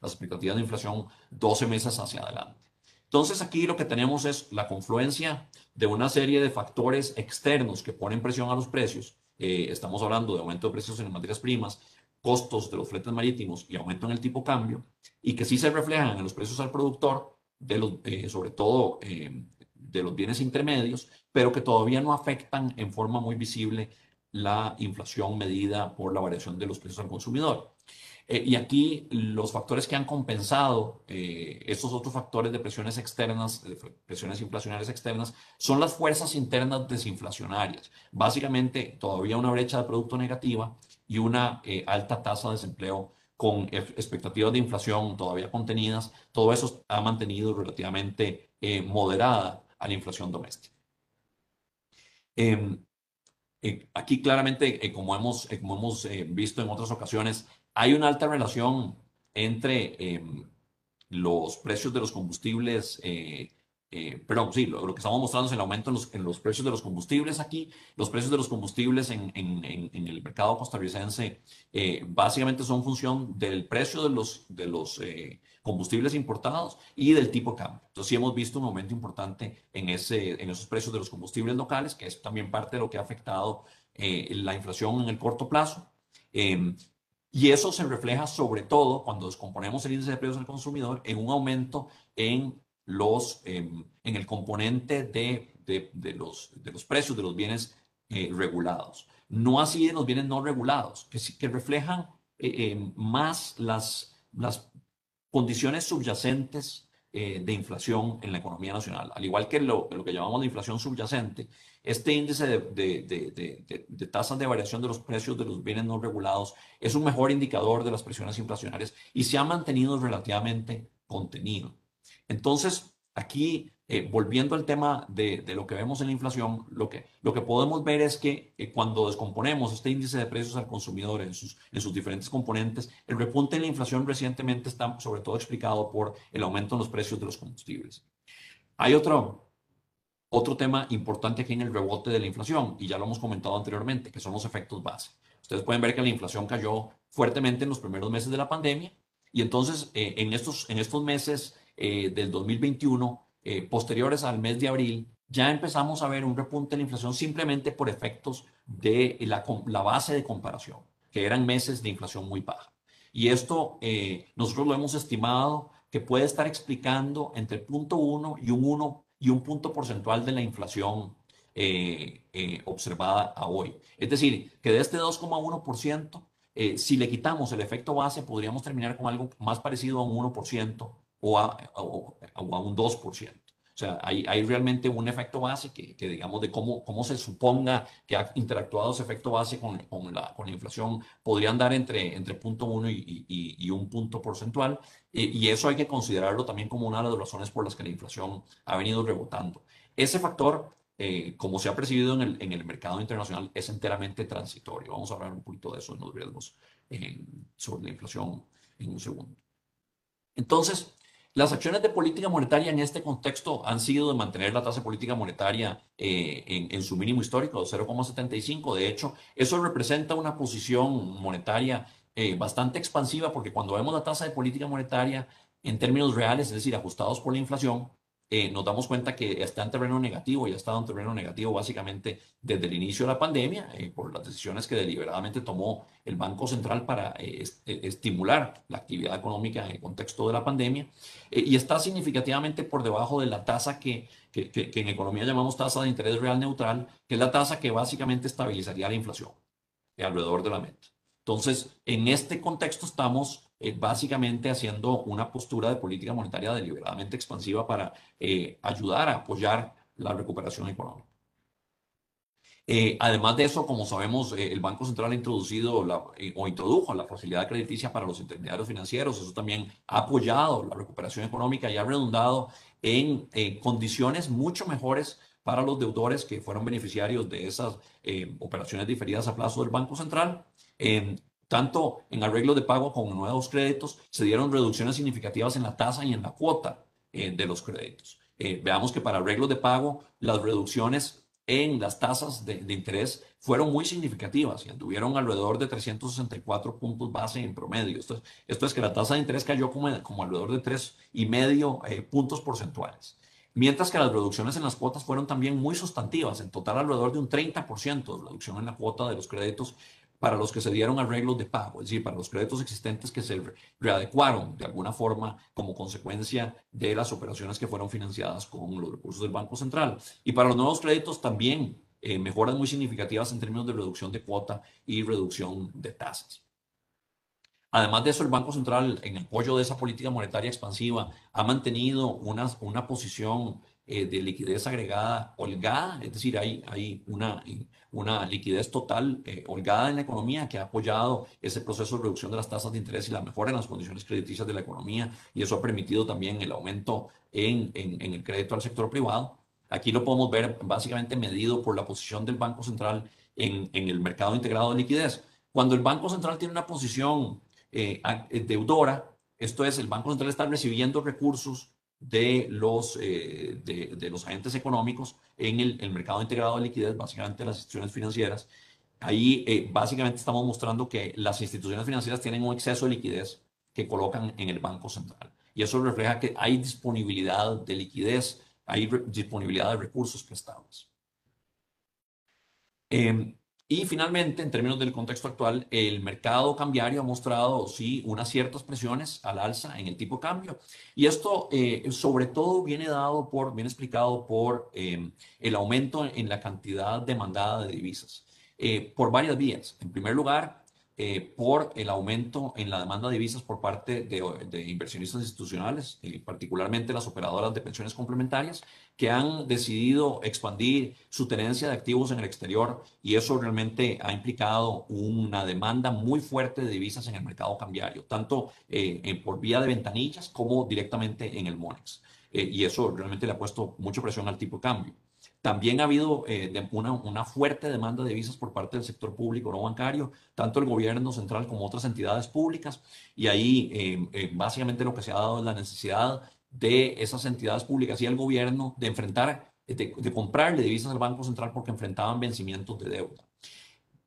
Las expectativas de inflación 12 meses hacia adelante. Entonces aquí lo que tenemos es la confluencia de una serie de factores externos que ponen presión a los precios eh, estamos hablando de aumento de precios en las materias primas, costos de los fletes marítimos y aumento en el tipo cambio, y que sí se reflejan en los precios al productor, de los, eh, sobre todo eh, de los bienes intermedios, pero que todavía no afectan en forma muy visible la inflación medida por la variación de los precios al consumidor. Eh, y aquí los factores que han compensado eh, estos otros factores de presiones externas, de presiones inflacionarias externas, son las fuerzas internas desinflacionarias. Básicamente, todavía una brecha de producto negativa y una eh, alta tasa de desempleo con expectativas de inflación todavía contenidas. Todo eso ha mantenido relativamente eh, moderada a la inflación doméstica. Em, eh, aquí claramente, eh, como hemos, como hemos visto en otras ocasiones, hay una alta relación entre eh, los precios de los combustibles, eh, eh, perdón, sí, lo, lo, que estamos mostrando es el aumento en los, en los, precios de los combustibles aquí. Los precios de los combustibles en, en, el mercado costarricense eh, básicamente son función del precio de los, de los eh, combustibles importados y del tipo cambio. Entonces sí hemos visto un aumento importante en, ese, en esos precios de los combustibles locales, que es también parte de lo que ha afectado eh, la inflación en el corto plazo. Eh, y eso se refleja sobre todo cuando descomponemos el índice de precios al consumidor en un aumento en, los, en el componente de, de, de, los, de los precios de los bienes eh, regulados. No así en los bienes no regulados, que, que reflejan eh, eh, más las, las condiciones subyacentes eh, de inflación en la economía nacional. Al igual que lo, lo que llamamos la inflación subyacente, este índice de, de, de, de, tasas de variación de los precios de los bienes no regulados es un mejor indicador de las presiones inflacionarias y se ha mantenido relativamente contenido. Entonces, aquí, eh, volviendo al tema de, lo que vemos en la inflación, lo que, lo que podemos ver es que eh, cuando descomponemos este índice de precios al consumidor en sus, en sus diferentes componentes, el repunte en la inflación recientemente está sobre todo explicado por el aumento en los precios de los combustibles. Hay otro, otro tema importante aquí en el rebote de la inflación, y ya lo hemos comentado anteriormente, que son los efectos base. Ustedes pueden ver que la inflación cayó fuertemente en los primeros meses de la pandemia, y entonces eh, en, estos, en estos meses eh, del 2021, eh, posteriores al mes de abril, ya empezamos a ver un repunte en la inflación simplemente por efectos de la, base de comparación, que eran meses de inflación muy baja. Y esto eh, nosotros lo hemos estimado que puede estar explicando entre el punto 1 y un 1 y un punto porcentual de la inflación eh, eh, observada hoy. Es decir, que de este 2,1%, eh, si le quitamos el efecto base, podríamos terminar con algo más parecido a un 1% o a, o, o a un 2%. O sea, hay, hay, realmente un efecto base que, que, digamos, de cómo, cómo se suponga que ha interactuado ese efecto base con, con, la, con la, inflación, podría andar entre, entre punto uno y, y, y, un punto porcentual. Y, y, eso hay que considerarlo también como una de las razones por las que la inflación ha venido rebotando. Ese factor, eh, como se ha percibido en el, en el, mercado internacional, es enteramente transitorio. Vamos a hablar un poquito de eso en los riesgos eh, sobre la inflación en un segundo. Entonces, las acciones de política monetaria en este contexto han sido de mantener la tasa de política monetaria eh, en, su mínimo histórico de 0,75. De hecho, eso representa una posición monetaria eh, bastante expansiva porque cuando vemos la tasa de política monetaria en términos reales, es decir, ajustados por la inflación, eh, nos damos cuenta que está en terreno negativo y ha estado en terreno negativo básicamente desde el inicio de la pandemia eh, por las decisiones que deliberadamente tomó el Banco Central para eh, est estimular la actividad económica en el contexto de la pandemia y está significativamente por debajo de la tasa que, que, que, que en economía llamamos tasa de interés real neutral, que es la tasa que básicamente estabilizaría la inflación alrededor de la meta. Entonces, en este contexto estamos eh, básicamente haciendo una postura de política monetaria deliberadamente expansiva para eh, ayudar a apoyar la recuperación económica. Eh, además de eso, como sabemos, el Banco Central ha introducido o introdujo la facilidad crediticia para los intermediarios financieros. Eso también ha apoyado la recuperación económica y ha redundado en condiciones mucho mejores para los deudores que fueron beneficiarios de esas operaciones diferidas a plazo del Banco Central tanto en arreglo de pago como en nuevos créditos, se dieron reducciones significativas en la tasa y en la cuota eh, de los créditos. Eh, veamos que para arreglo de pago, las reducciones en las tasas de, interés fueron muy significativas y anduvieron alrededor de 364 puntos base en promedio. Esto es, esto es que la tasa de interés cayó como, como alrededor de 3,5 eh, puntos porcentuales. Mientras que las reducciones en las cuotas fueron también muy sustantivas, en total alrededor de un 30% de reducción en la cuota de los créditos para los que se dieron arreglos de pago, es decir, para los créditos existentes que se readecuaron de alguna forma como consecuencia de las operaciones que fueron financiadas con los recursos del Banco Central. Y para los nuevos créditos también eh, mejoras muy significativas en términos de reducción de cuota y reducción de tasas. Además de eso, el Banco Central, en apoyo de esa política monetaria expansiva, ha mantenido una, una posición eh, de liquidez agregada holgada, es decir, hay, hay una, una liquidez total eh, holgada en la economía que ha apoyado ese proceso de reducción de las tasas de interés y la mejora en las condiciones crediticias de la economía y eso ha permitido también el aumento en, en, el crédito al sector privado. Aquí lo podemos ver básicamente medido por la posición del Banco Central en, en el mercado integrado de liquidez. Cuando el Banco Central tiene una posición eh, deudora, esto es, el Banco Central está recibiendo recursos de los, eh, de, los agentes económicos en el, mercado integrado de liquidez, básicamente las instituciones financieras. Ahí eh, básicamente estamos mostrando que las instituciones financieras tienen un exceso de liquidez que colocan en el Banco Central. Y eso refleja que hay disponibilidad de liquidez, hay disponibilidad de recursos prestados. Eh, y finalmente, en términos del contexto actual, el mercado cambiario ha mostrado, sí, unas ciertas presiones al alza en el tipo de cambio. Y esto, eh, sobre todo, viene dado por, viene explicado por em, el aumento en la cantidad demandada de divisas, eh, por varias vías. En primer lugar, eh, por el aumento en la demanda de divisas por parte de, inversionistas institucionales, particularmente las operadoras de pensiones complementarias, que han decidido expandir su tenencia de activos en el exterior y eso realmente ha implicado una demanda muy fuerte de divisas en el mercado cambiario, tanto eh, por vía de ventanillas como directamente en el MONEX. Eh, y eso realmente le ha puesto mucha presión al tipo de cambio. También ha habido eh, una, una, fuerte demanda de visas por parte del sector público no bancario, tanto el gobierno central como otras entidades públicas. Y ahí básicamente lo que se ha dado es la necesidad de esas entidades públicas y el gobierno de enfrentar, de, de comprarle divisas al Banco Central porque enfrentaban vencimientos de deuda.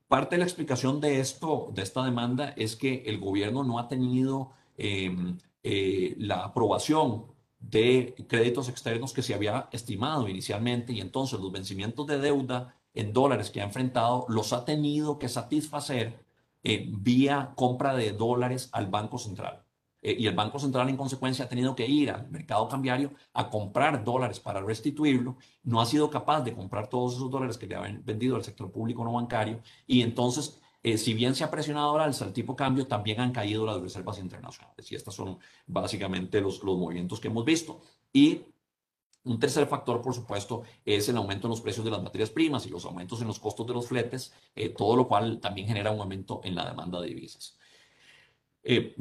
Parte de la explicación de esto, de esta demanda, es que el gobierno no ha tenido em, la aprobación de créditos externos que se había estimado inicialmente y entonces los vencimientos de deuda en dólares que ha enfrentado los ha tenido que satisfacer eh, vía compra de dólares al Banco Central. Eh, y el Banco Central en consecuencia ha tenido que ir al mercado cambiario a comprar dólares para restituirlo. No ha sido capaz de comprar todos esos dólares que le habían vendido al sector público no bancario y entonces eh, si bien se ha presionado alza el tipo cambio, también han caído las reservas internacionales. Y estos son básicamente los, los movimientos que hemos visto. Y un tercer factor, por supuesto, es el aumento en los precios de las materias primas y los aumentos en los costos de los fletes, eh, todo lo cual también genera un aumento en la demanda de divisas. Eh,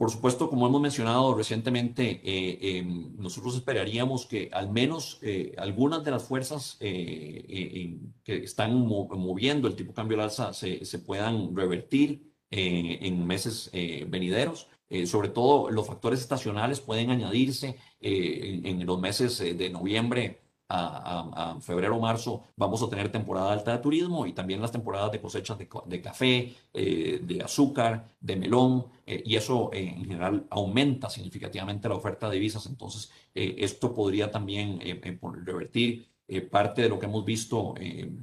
por supuesto, como hemos mencionado recientemente, eh, em, nosotros esperaríamos que al menos eh, algunas de las fuerzas eh, que están moviendo el tipo de cambio al alza se, puedan revertir en meses venideros. sobre todo los factores estacionales pueden añadirse en, en, los meses de noviembre a, febrero o marzo vamos a tener temporada alta de turismo y también las temporadas de cosechas de, café, eh, de azúcar, de melón, eh, y eso eh, en general aumenta significativamente la oferta de divisas. Entonces, esto podría también revertir parte de lo que hemos visto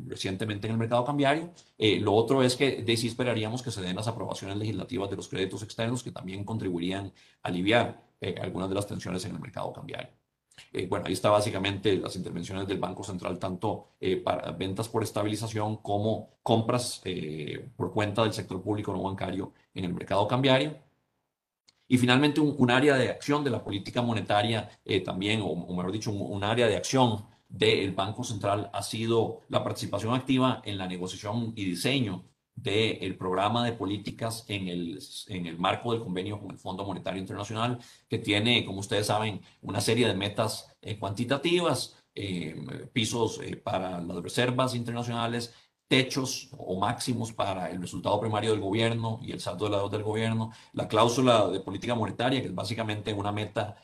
recientemente en el mercado cambiario. lo otro es que de sí esperaríamos que se den las aprobaciones legislativas de los créditos externos que también contribuirían a aliviar algunas de las tensiones en el mercado cambiario. Eh, bueno, ahí está básicamente las intervenciones del Banco Central, tanto eh, para ventas por estabilización como compras eh, por cuenta del sector público no bancario en el mercado cambiario. Y finalmente, un, área de acción de la política monetaria también, o, mejor dicho, un, área de acción del Banco Central ha sido la participación activa en la negociación y diseño del programa de políticas en el, en el marco del convenio con el Fondo Monetario Internacional, que tiene, como ustedes saben, una serie de metas eh, cuantitativas, eh, pisos eh, para las reservas internacionales, techos o máximos para el resultado primario del gobierno y el saldo de la deuda del gobierno, la cláusula de política monetaria, que es básicamente una meta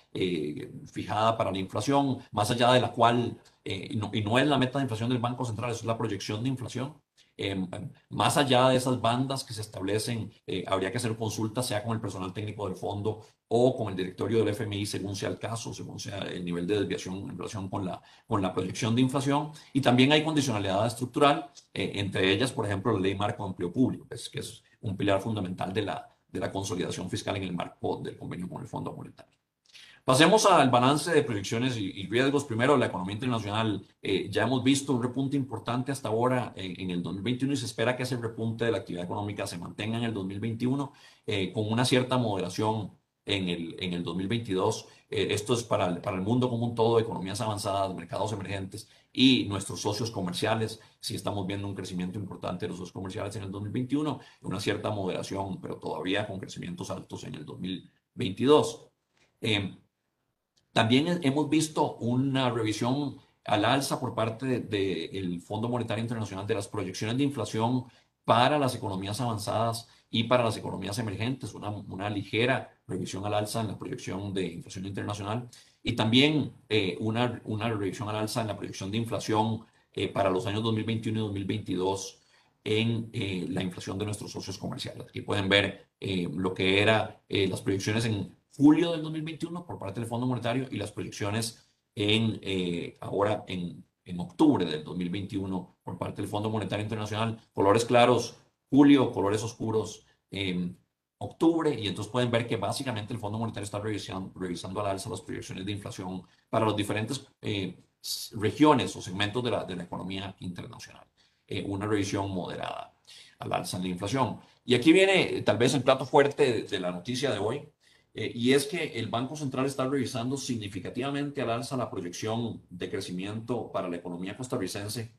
fijada para la inflación, más allá de la cual, y no es la meta de inflación del Banco Central, es la proyección de inflación, Em, más allá de esas bandas que se establecen, eh, habría que hacer consultas, sea con el personal técnico del fondo o con el directorio del FMI, según sea el caso, según sea el nivel de desviación en relación con la, con la proyección de inflación. Y también hay condicionalidad estructural, eh, entre ellas, por ejemplo, la ley marco de empleo público, que es, que es un pilar fundamental de la, de la consolidación fiscal en el marco del convenio con el Fondo Monetario. Pasemos al balance de proyecciones y, riesgos. Primero, la economía internacional. Eh, ya hemos visto un repunte importante hasta ahora en, el 2021 y se espera que ese repunte de la actividad económica se mantenga en el 2021 eh, con una cierta moderación en el, en el 2022. Eh, esto es para el, para el mundo como un todo, economías avanzadas, mercados emergentes y nuestros socios comerciales. Si estamos viendo un crecimiento importante de los socios comerciales en el 2021, una cierta moderación, pero todavía con crecimientos altos en el 2022. También hemos visto una revisión al alza por parte del Fondo Monetario Internacional de las proyecciones de inflación para las economías avanzadas y para las economías emergentes, una, una ligera revisión al alza en la proyección de inflación internacional y también eh, una, una revisión al alza en la proyección de inflación eh, para los años 2021 y 2022 en eh, la inflación de nuestros socios comerciales. Aquí pueden ver lo que eran las proyecciones en julio del 2021 por parte del Fondo Monetario y las proyecciones en, eh, ahora en, en octubre del 2021 por parte del Fondo Monetario Internacional. Colores claros, julio, colores oscuros, en octubre, y entonces pueden ver que básicamente el Fondo Monetario está revisando, revisando a la alza las proyecciones de inflación para las diferentes eh, regiones o segmentos de la, de la economía internacional. Eh, una revisión moderada al alza en la inflación. Y aquí viene tal vez el plato fuerte de la noticia de hoy, eh, y es que el Banco Central está revisando significativamente al alza la proyección de crecimiento para la economía costarricense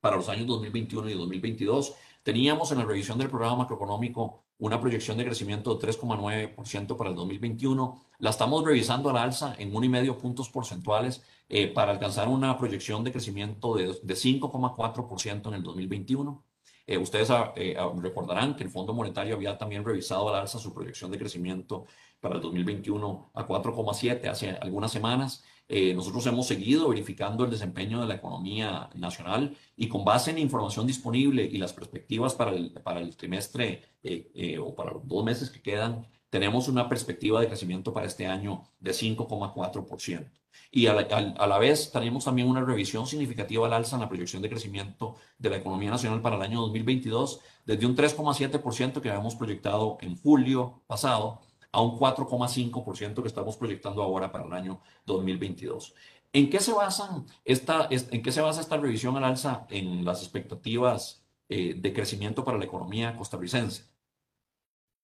para los años 2021 y 2022. Teníamos en la revisión del programa macroeconómico una proyección de crecimiento de 3,9% para el 2021. La estamos revisando al alza en 1,5 puntos porcentuales eh, para alcanzar una proyección de crecimiento de, de 5,4% en el 2021. Eh, ustedes ah, eh, ah, recordarán que el Fondo Monetario había también revisado al alza su proyección de crecimiento para el 2021 a 4,7 hace algunas semanas. Eh, nosotros hemos seguido verificando el desempeño de la economía nacional y con base en información disponible y las perspectivas para el, para el trimestre o para los dos meses que quedan, tenemos una perspectiva de crecimiento para este año de 5,4% y a la, vez tenemos también una revisión significativa al alza en la proyección de crecimiento de la economía nacional para el año 2022, desde un 3,7% que habíamos proyectado en julio pasado a un 4,5% que estamos proyectando ahora para el año 2022. ¿En qué se, basan esta, ¿En qué se basa esta revisión al alza en las expectativas eh, de crecimiento para la economía costarricense?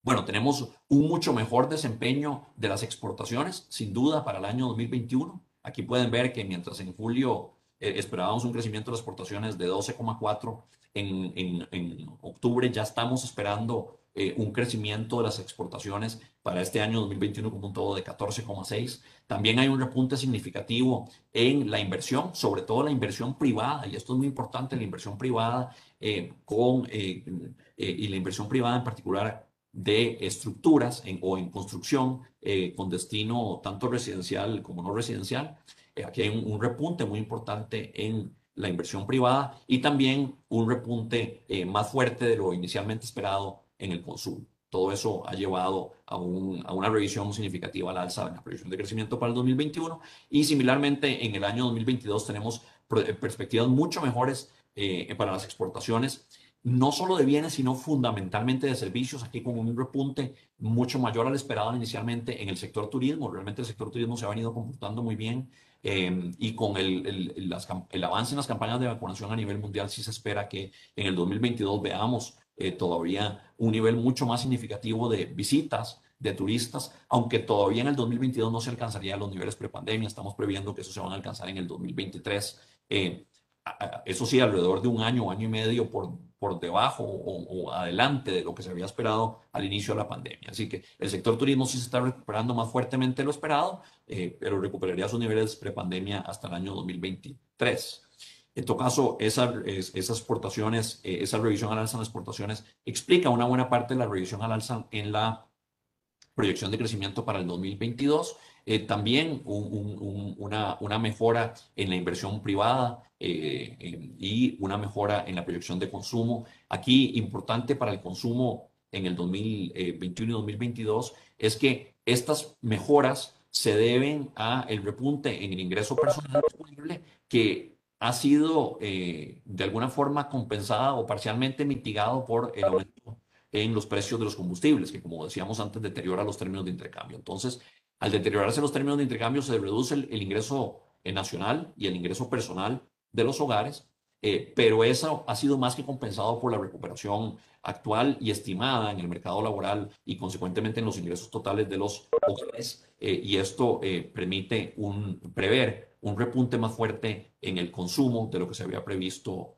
Bueno, tenemos un mucho mejor desempeño de las exportaciones, sin duda, para el año 2021. Aquí pueden ver que mientras en julio eh, esperábamos un crecimiento de las exportaciones de 12,4, en, en, octubre ya estamos esperando eh, un crecimiento de las exportaciones para este año 2021 como un todo de 14,6. También hay un repunte significativo en la inversión, sobre todo la inversión privada, y esto es muy importante, la inversión privada eh, con, y la inversión privada en particular de estructuras o en construcción eh, con destino tanto residencial como no residencial. Eh, aquí hay un, repunte muy importante en la inversión privada y también un repunte eh, más fuerte de lo inicialmente esperado en el consumo. Todo eso ha llevado a, a una revisión significativa al alza en la previsión de crecimiento para el 2021 y similarmente en el año 2022 tenemos perspectivas mucho mejores para las exportaciones no solo de bienes, sino fundamentalmente de servicios, aquí con un repunte mucho mayor al esperado inicialmente en el sector turismo. Realmente el sector turismo se ha venido comportando muy bien eh, y con el, el, avance en las campañas de vacunación a nivel mundial sí se espera que en el 2022 veamos eh, todavía un nivel mucho más significativo de visitas de turistas, aunque todavía en el 2022 no se alcanzaría los niveles prepandemia, estamos previendo que eso se van a alcanzar en el 2023. Eh, eso sí, alrededor de un año, año y medio por, por debajo o, adelante de lo que se había esperado al inicio de la pandemia. Así que el sector turismo sí se está recuperando más fuertemente de lo esperado, eh, pero recuperaría sus niveles prepandemia hasta el año 2023. En todo caso, esa, esas exportaciones, eh, esa revisión al alza en las exportaciones explica una buena parte de la revisión al alza en la proyección de crecimiento para el 2022 eh, también una, una, mejora en la inversión privada eh, y una mejora en la proyección de consumo. Aquí, importante para el consumo en el 2021 y 2022 es que estas mejoras se deben a el repunte en el ingreso personal disponible que ha sido eh, de alguna forma compensada o parcialmente mitigado por el aumento en los precios de los combustibles, que como decíamos antes deteriora los términos de intercambio. Entonces, al deteriorarse los términos de intercambio, se reduce el, ingreso eh, nacional y el ingreso personal de los hogares, eh, pero eso ha sido más que compensado por la recuperación actual y estimada en el mercado laboral y consecuentemente en los ingresos totales de los hogares. Eh, y esto permite un, prever un repunte más fuerte en el consumo de lo que se había previsto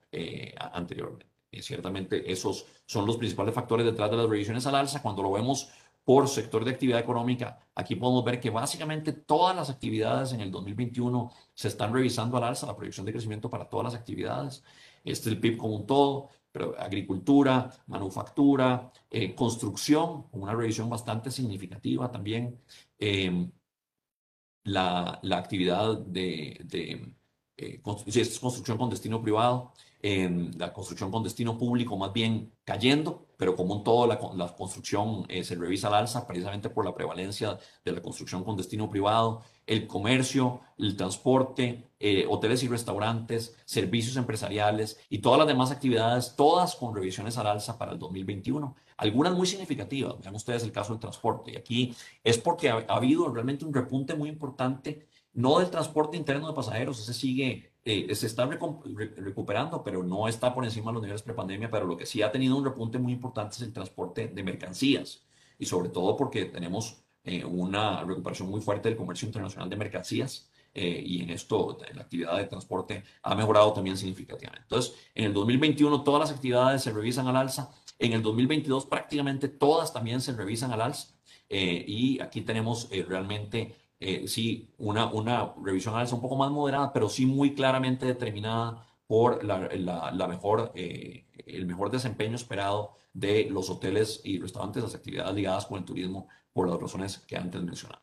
anteriormente. ciertamente esos son los principales factores detrás de las revisiones al alza. Cuando lo vemos por sector de actividad económica, aquí podemos ver que básicamente todas las actividades en el 2021 se están revisando al alza, la proyección de crecimiento para todas las actividades. Este es el PIB como un todo, pero agricultura, manufactura, eh, construcción, una revisión bastante significativa también. Em, la, la, actividad de, de eh, construcción con destino privado, en la construcción con destino público más bien cayendo, pero como en todo la, la construcción eh, se revisa al alza precisamente por la prevalencia de la construcción con destino privado, el comercio, el transporte, eh, hoteles y restaurantes, servicios empresariales y todas las demás actividades, todas con revisiones al alza para el 2021. Algunas muy significativas, vean ustedes el caso del transporte. Y aquí es porque ha, ha habido realmente un repunte muy importante, no del transporte interno de pasajeros, ese sigue eh, se está recuperando, pero no está por encima de los niveles prepandemia, pero lo que sí ha tenido un repunte muy importante es el transporte de mercancías. Y sobre todo porque tenemos eh, una recuperación muy fuerte del comercio internacional de mercancías eh, y en esto la actividad de transporte ha mejorado también significativamente. Entonces, en el 2021 todas las actividades se revisan al alza, en el 2022 prácticamente todas también se revisan al alza. Y aquí tenemos realmente eh, sí, una, una revisión alza un poco más moderada, pero sí muy claramente determinada por la, la, mejor, eh, el mejor desempeño esperado de los hoteles y restaurantes, las actividades ligadas con el turismo, por las razones que antes mencionaba.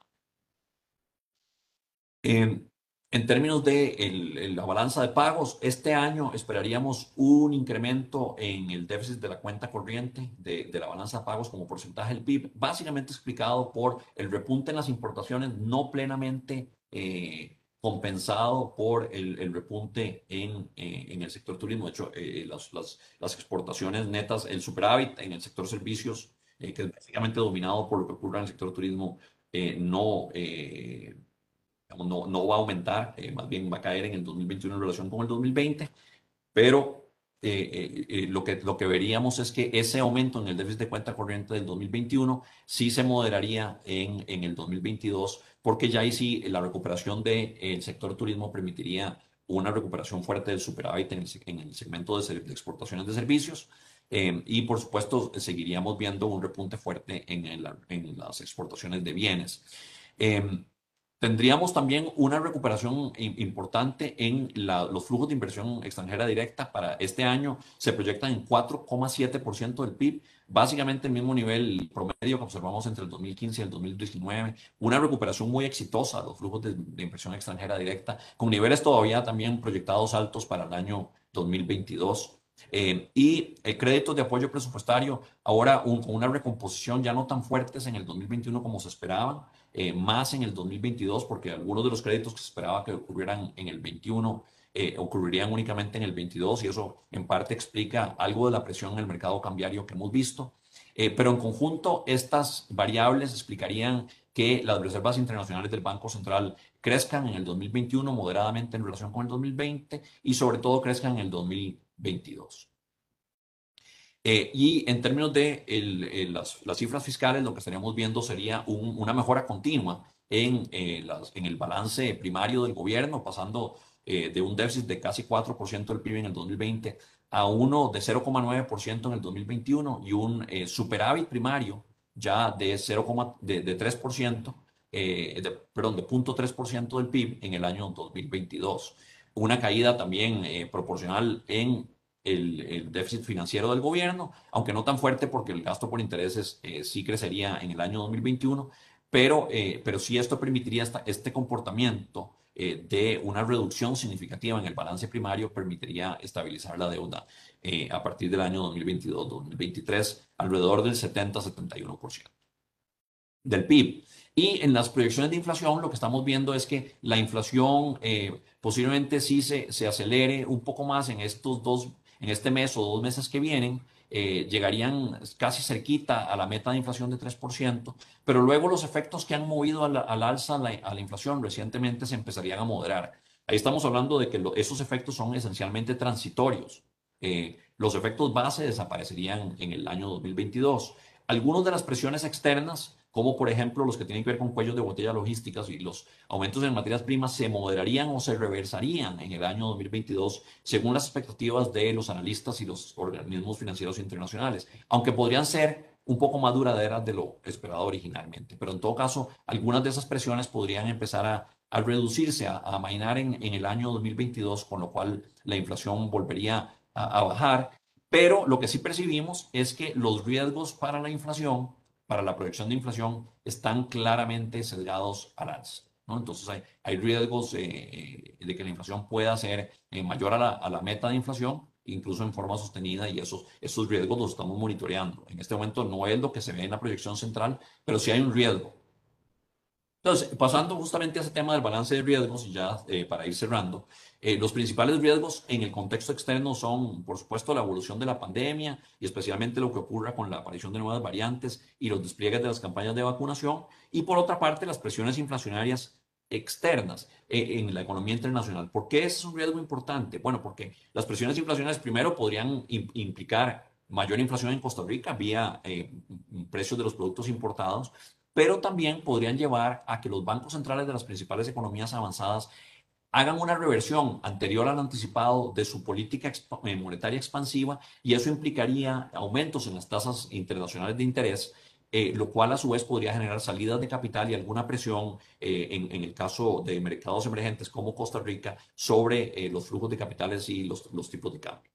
Eh, en términos de la balanza de pagos, este año esperaríamos un incremento en el déficit de la cuenta corriente de, la balanza de pagos como porcentaje del PIB, básicamente explicado por el repunte en las importaciones no plenamente eh, compensado por el, repunte en, eh, en, el sector turismo. De hecho, eh, las, las, exportaciones netas, el superávit en el sector servicios, que es básicamente dominado por lo que ocurre en el sector turismo, no no, va a aumentar, eh, más bien va a caer en el 2021 en relación con el 2020, pero eh, eh, lo, que, lo que veríamos es que ese aumento en el déficit de cuenta corriente del 2021 sí se moderaría en, en el 2022, porque ya ahí sí la recuperación del sector turismo permitiría una recuperación fuerte del superávit en el, en el segmento de, de, exportaciones de servicios. y por supuesto, seguiríamos viendo un repunte fuerte en, en las exportaciones de bienes. Tendríamos también una recuperación importante en los flujos de inversión extranjera directa. Para este año se proyectan en 4,7% del PIB, básicamente el mismo nivel promedio que observamos entre el 2015 y el 2019. Una recuperación muy exitosa de los flujos de, inversión extranjera directa, con niveles todavía también proyectados altos para el año 2022. Eh, y el crédito de apoyo presupuestario, ahora con una recomposición ya no tan fuertes en el 2021 como se esperaba, eh, más en el 2022, porque algunos de los créditos que se esperaba que ocurrieran en el 21 ocurrirían únicamente en el 22 y eso en parte explica algo de la presión en el mercado cambiario que hemos visto. pero en conjunto, estas variables explicarían que las reservas internacionales del Banco Central crezcan en el 2021 moderadamente en relación con el 2020 y sobre todo crezcan en el 2022. Eh, y en términos de las, cifras fiscales, lo que estaríamos viendo sería una mejora continua en, eh, en, el balance primario del gobierno, pasando eh, de un déficit de casi 4% del PIB en el 2020 a uno de 0,9% en el 2021 y un superávit primario ya de 0, de, de 3%, eh, de, perdón, de 0.3% del PIB en el año 2022. Una caída también eh, proporcional en el, el, déficit financiero del gobierno, aunque no tan fuerte porque el gasto por intereses eh, sí crecería en el año 2021, pero, eh, pero sí esto permitiría esta, este comportamiento eh, de una reducción significativa en el balance primario, permitiría estabilizar la deuda eh, a partir del año 2022-2023 alrededor del 70-71% del PIB. Y en las proyecciones de inflación lo que estamos viendo es que la inflación eh, posiblemente sí se, se, acelere un poco más en estos dos, en este mes o dos meses que vienen, eh, llegarían casi cerquita a la meta de inflación de 3%, pero luego los efectos que han movido al, alza la, a la inflación recientemente se empezarían a moderar. Ahí estamos hablando de que esos efectos son esencialmente transitorios. Eh, los efectos base desaparecerían en el año 2022. Algunas de las presiones externas, como por ejemplo los que tienen que ver con cuellos de botella logísticas y los aumentos en materias primas, se moderarían o se reversarían en el año 2022 según las expectativas de los analistas y los organismos financieros internacionales, aunque podrían ser un poco más duraderas de lo esperado originalmente. Pero en todo caso, algunas de esas presiones podrían empezar a, a reducirse, a, a mainar en, en el año 2022, con lo cual la inflación volvería a, bajar, pero lo que sí percibimos es que los riesgos para la inflación, para la proyección de inflación, están claramente sesgados al alza. ¿no? Entonces hay, hay riesgos eh, eh, de que la inflación pueda ser eh, mayor a la, a la, meta de inflación, incluso en forma sostenida, y esos, esos riesgos los estamos monitoreando. En este momento no es lo que se ve en la proyección central, pero sí hay un riesgo. Entonces, pasando justamente a ese tema del balance de riesgos, y ya para ir cerrando, eh, los principales riesgos en el contexto externo son, por supuesto, la evolución de la pandemia y especialmente lo que ocurra con la aparición de nuevas variantes y los despliegues de las campañas de vacunación. Y por otra parte, las presiones inflacionarias externas eh, en la economía internacional. ¿Por qué es un riesgo importante? Bueno, porque las presiones inflacionarias primero podrían implicar mayor inflación en Costa Rica vía eh, precios de los productos importados, pero también podrían llevar a que los bancos centrales de las principales economías avanzadas hagan una reversión anterior al anticipado de su política eh, monetaria expansiva y eso implicaría aumentos en las tasas internacionales de interés, eh, lo cual a su vez podría generar salidas de capital y alguna presión eh, en, el caso de mercados emergentes como Costa Rica sobre los flujos de capitales y los, los tipos de cambio.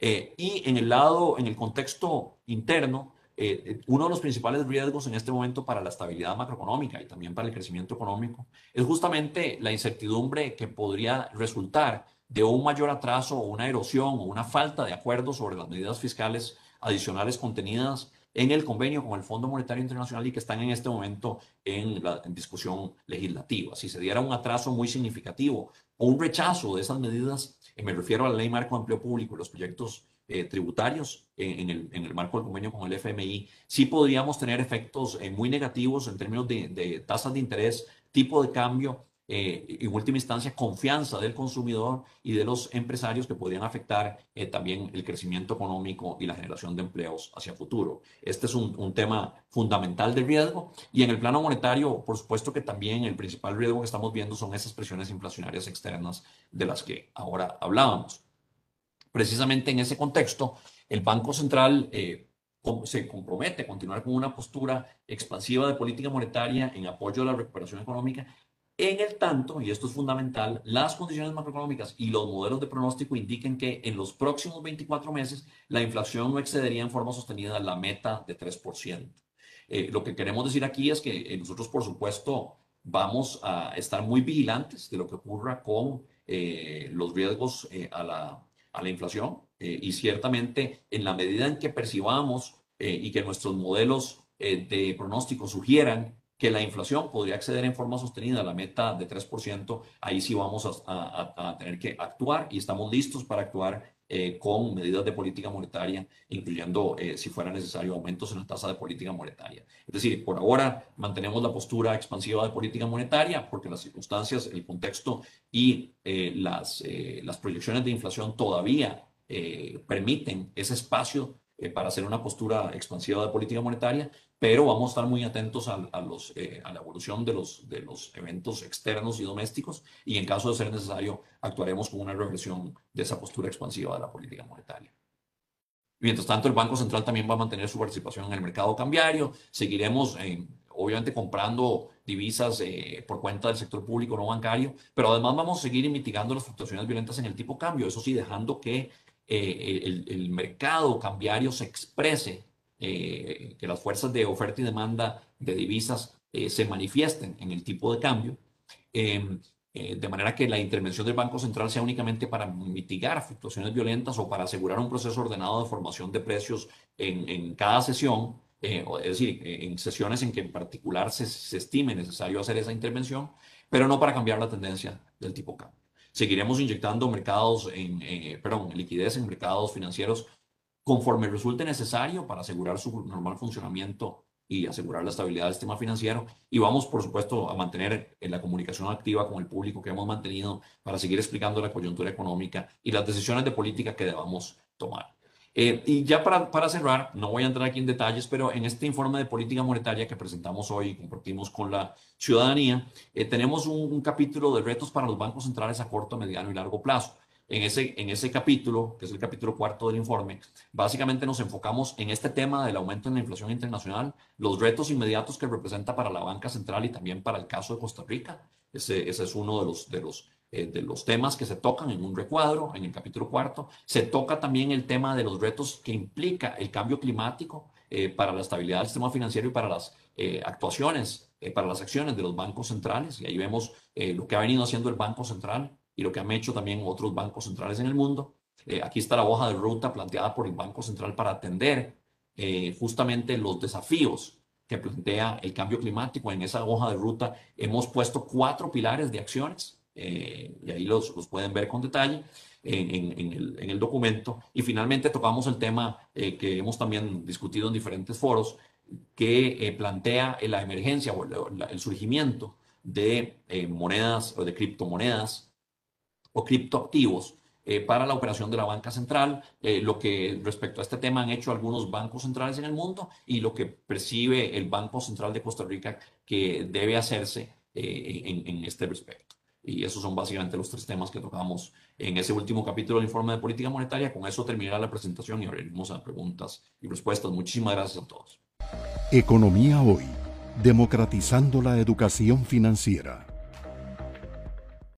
Y en el lado, en el contexto interno, eh, eh, uno de los principales riesgos en este momento para la estabilidad macroeconómica y también para el crecimiento económico es justamente la incertidumbre que podría resultar de un mayor atraso o una erosión o una falta de acuerdo sobre las medidas fiscales adicionales contenidas en el convenio con el Fondo Monetario Internacional y que están en este momento en la discusión legislativa. Si se diera un atraso muy significativo o un rechazo de esas medidas, me refiero a la Ley Marco de Empleo Público y los proyectos eh, tributarios en, el, en, el, marco del convenio con el FMI, sí podríamos tener efectos eh, muy negativos en términos de, de, tasas de interés, tipo de cambio eh, en última instancia, confianza del consumidor y de los empresarios que podrían afectar eh, también el crecimiento económico y la generación de empleos hacia futuro. Este es un, un, tema fundamental de riesgo y en el plano monetario, por supuesto que también el principal riesgo que estamos viendo son esas presiones inflacionarias externas de las que ahora hablábamos. Precisamente en ese contexto, el Banco Central eh, se compromete a continuar con una postura expansiva de política monetaria en apoyo a la recuperación económica. En el tanto, y esto es fundamental, las condiciones macroeconómicas y los modelos de pronóstico indiquen que en los próximos 24 meses la inflación no excedería en forma sostenida la meta de 3%. Eh, lo que queremos decir aquí es que eh, nosotros, por supuesto, vamos a estar muy vigilantes de lo que ocurra con eh, los riesgos a la a la inflación eh, y ciertamente en la medida en que percibamos eh, y que nuestros modelos eh, de pronóstico sugieran que la inflación podría acceder en forma sostenida a la meta de 3%, ahí sí vamos a, tener que actuar y estamos listos para actuar eh, con medidas de política monetaria, incluyendo, eh, si fuera necesario, aumentos en la tasa de política monetaria. Es decir, por ahora mantenemos la postura expansiva de política monetaria porque las circunstancias, el contexto y eh, las, las proyecciones de inflación todavía permiten ese espacio para hacer una postura expansiva de política monetaria, pero vamos a estar muy atentos a, los, eh, a la evolución de los, de los eventos externos y domésticos y en caso de ser necesario actuaremos con una regresión de esa postura expansiva de la política monetaria. Mientras tanto, el Banco Central también va a mantener su participación en el mercado cambiario. Seguiremos, obviamente, comprando divisas eh, por cuenta del sector público no bancario, pero además vamos a seguir mitigando las fluctuaciones violentas en el tipo cambio. Eso sí, dejando que eh, el, mercado cambiario se exprese eh, que las fuerzas de oferta y demanda de divisas eh, se manifiesten en el tipo de cambio, em, eh, de manera que la intervención del Banco Central sea únicamente para mitigar fluctuaciones violentas o para asegurar un proceso ordenado de formación de precios en, cada sesión, es decir, en sesiones en que en particular se, estime necesario hacer esa intervención, pero no para cambiar la tendencia del tipo cambio. Seguiremos inyectando mercados en, perdón, liquidez en mercados financieros conforme resulte necesario para asegurar su normal funcionamiento y asegurar la estabilidad del sistema financiero. Y vamos, por supuesto, a mantener la comunicación activa con el público que hemos mantenido para seguir explicando la coyuntura económica y las decisiones de política que debamos tomar. Eh, y ya para, para, cerrar, no voy a entrar aquí en detalles, pero en este informe de política monetaria que presentamos hoy y compartimos con la ciudadanía, eh, tenemos un, un capítulo de retos para los bancos centrales a corto, mediano y largo plazo. En ese, en ese capítulo, que es el capítulo cuarto del informe, básicamente nos enfocamos en este tema del aumento en la inflación internacional, los retos inmediatos que representa para la banca central y también para el caso de Costa Rica. Ese, ese es uno de los, de, los, eh, de los temas que se tocan en un recuadro, en el capítulo cuarto. Se toca también el tema de los retos que implica el cambio climático eh, para la estabilidad del sistema financiero y para las eh, actuaciones, para las acciones de los bancos centrales. Y ahí vemos lo que ha venido haciendo el Banco Central y lo que han hecho también otros bancos centrales en el mundo. Aquí está la hoja de ruta planteada por el Banco Central para atender justamente los desafíos que plantea el cambio climático. En esa hoja de ruta hemos puesto cuatro pilares de acciones eh, y ahí los, los, pueden ver con detalle en, el, en, el, documento. Y finalmente tocamos el tema que hemos también discutido en diferentes foros, que plantea la emergencia o el, surgimiento de monedas o de criptomonedas o criptoactivos eh, para la operación de la banca central, eh, lo que respecto a este tema han hecho algunos bancos centrales en el mundo y lo que percibe el Banco Central de Costa Rica que debe hacerse eh, en, este respecto. Y esos son básicamente los tres temas que tocamos en ese último capítulo del informe de política monetaria. Con eso terminará la presentación y abriremos a preguntas y respuestas. Muchísimas gracias a todos. Economía hoy, democratizando la educación financiera.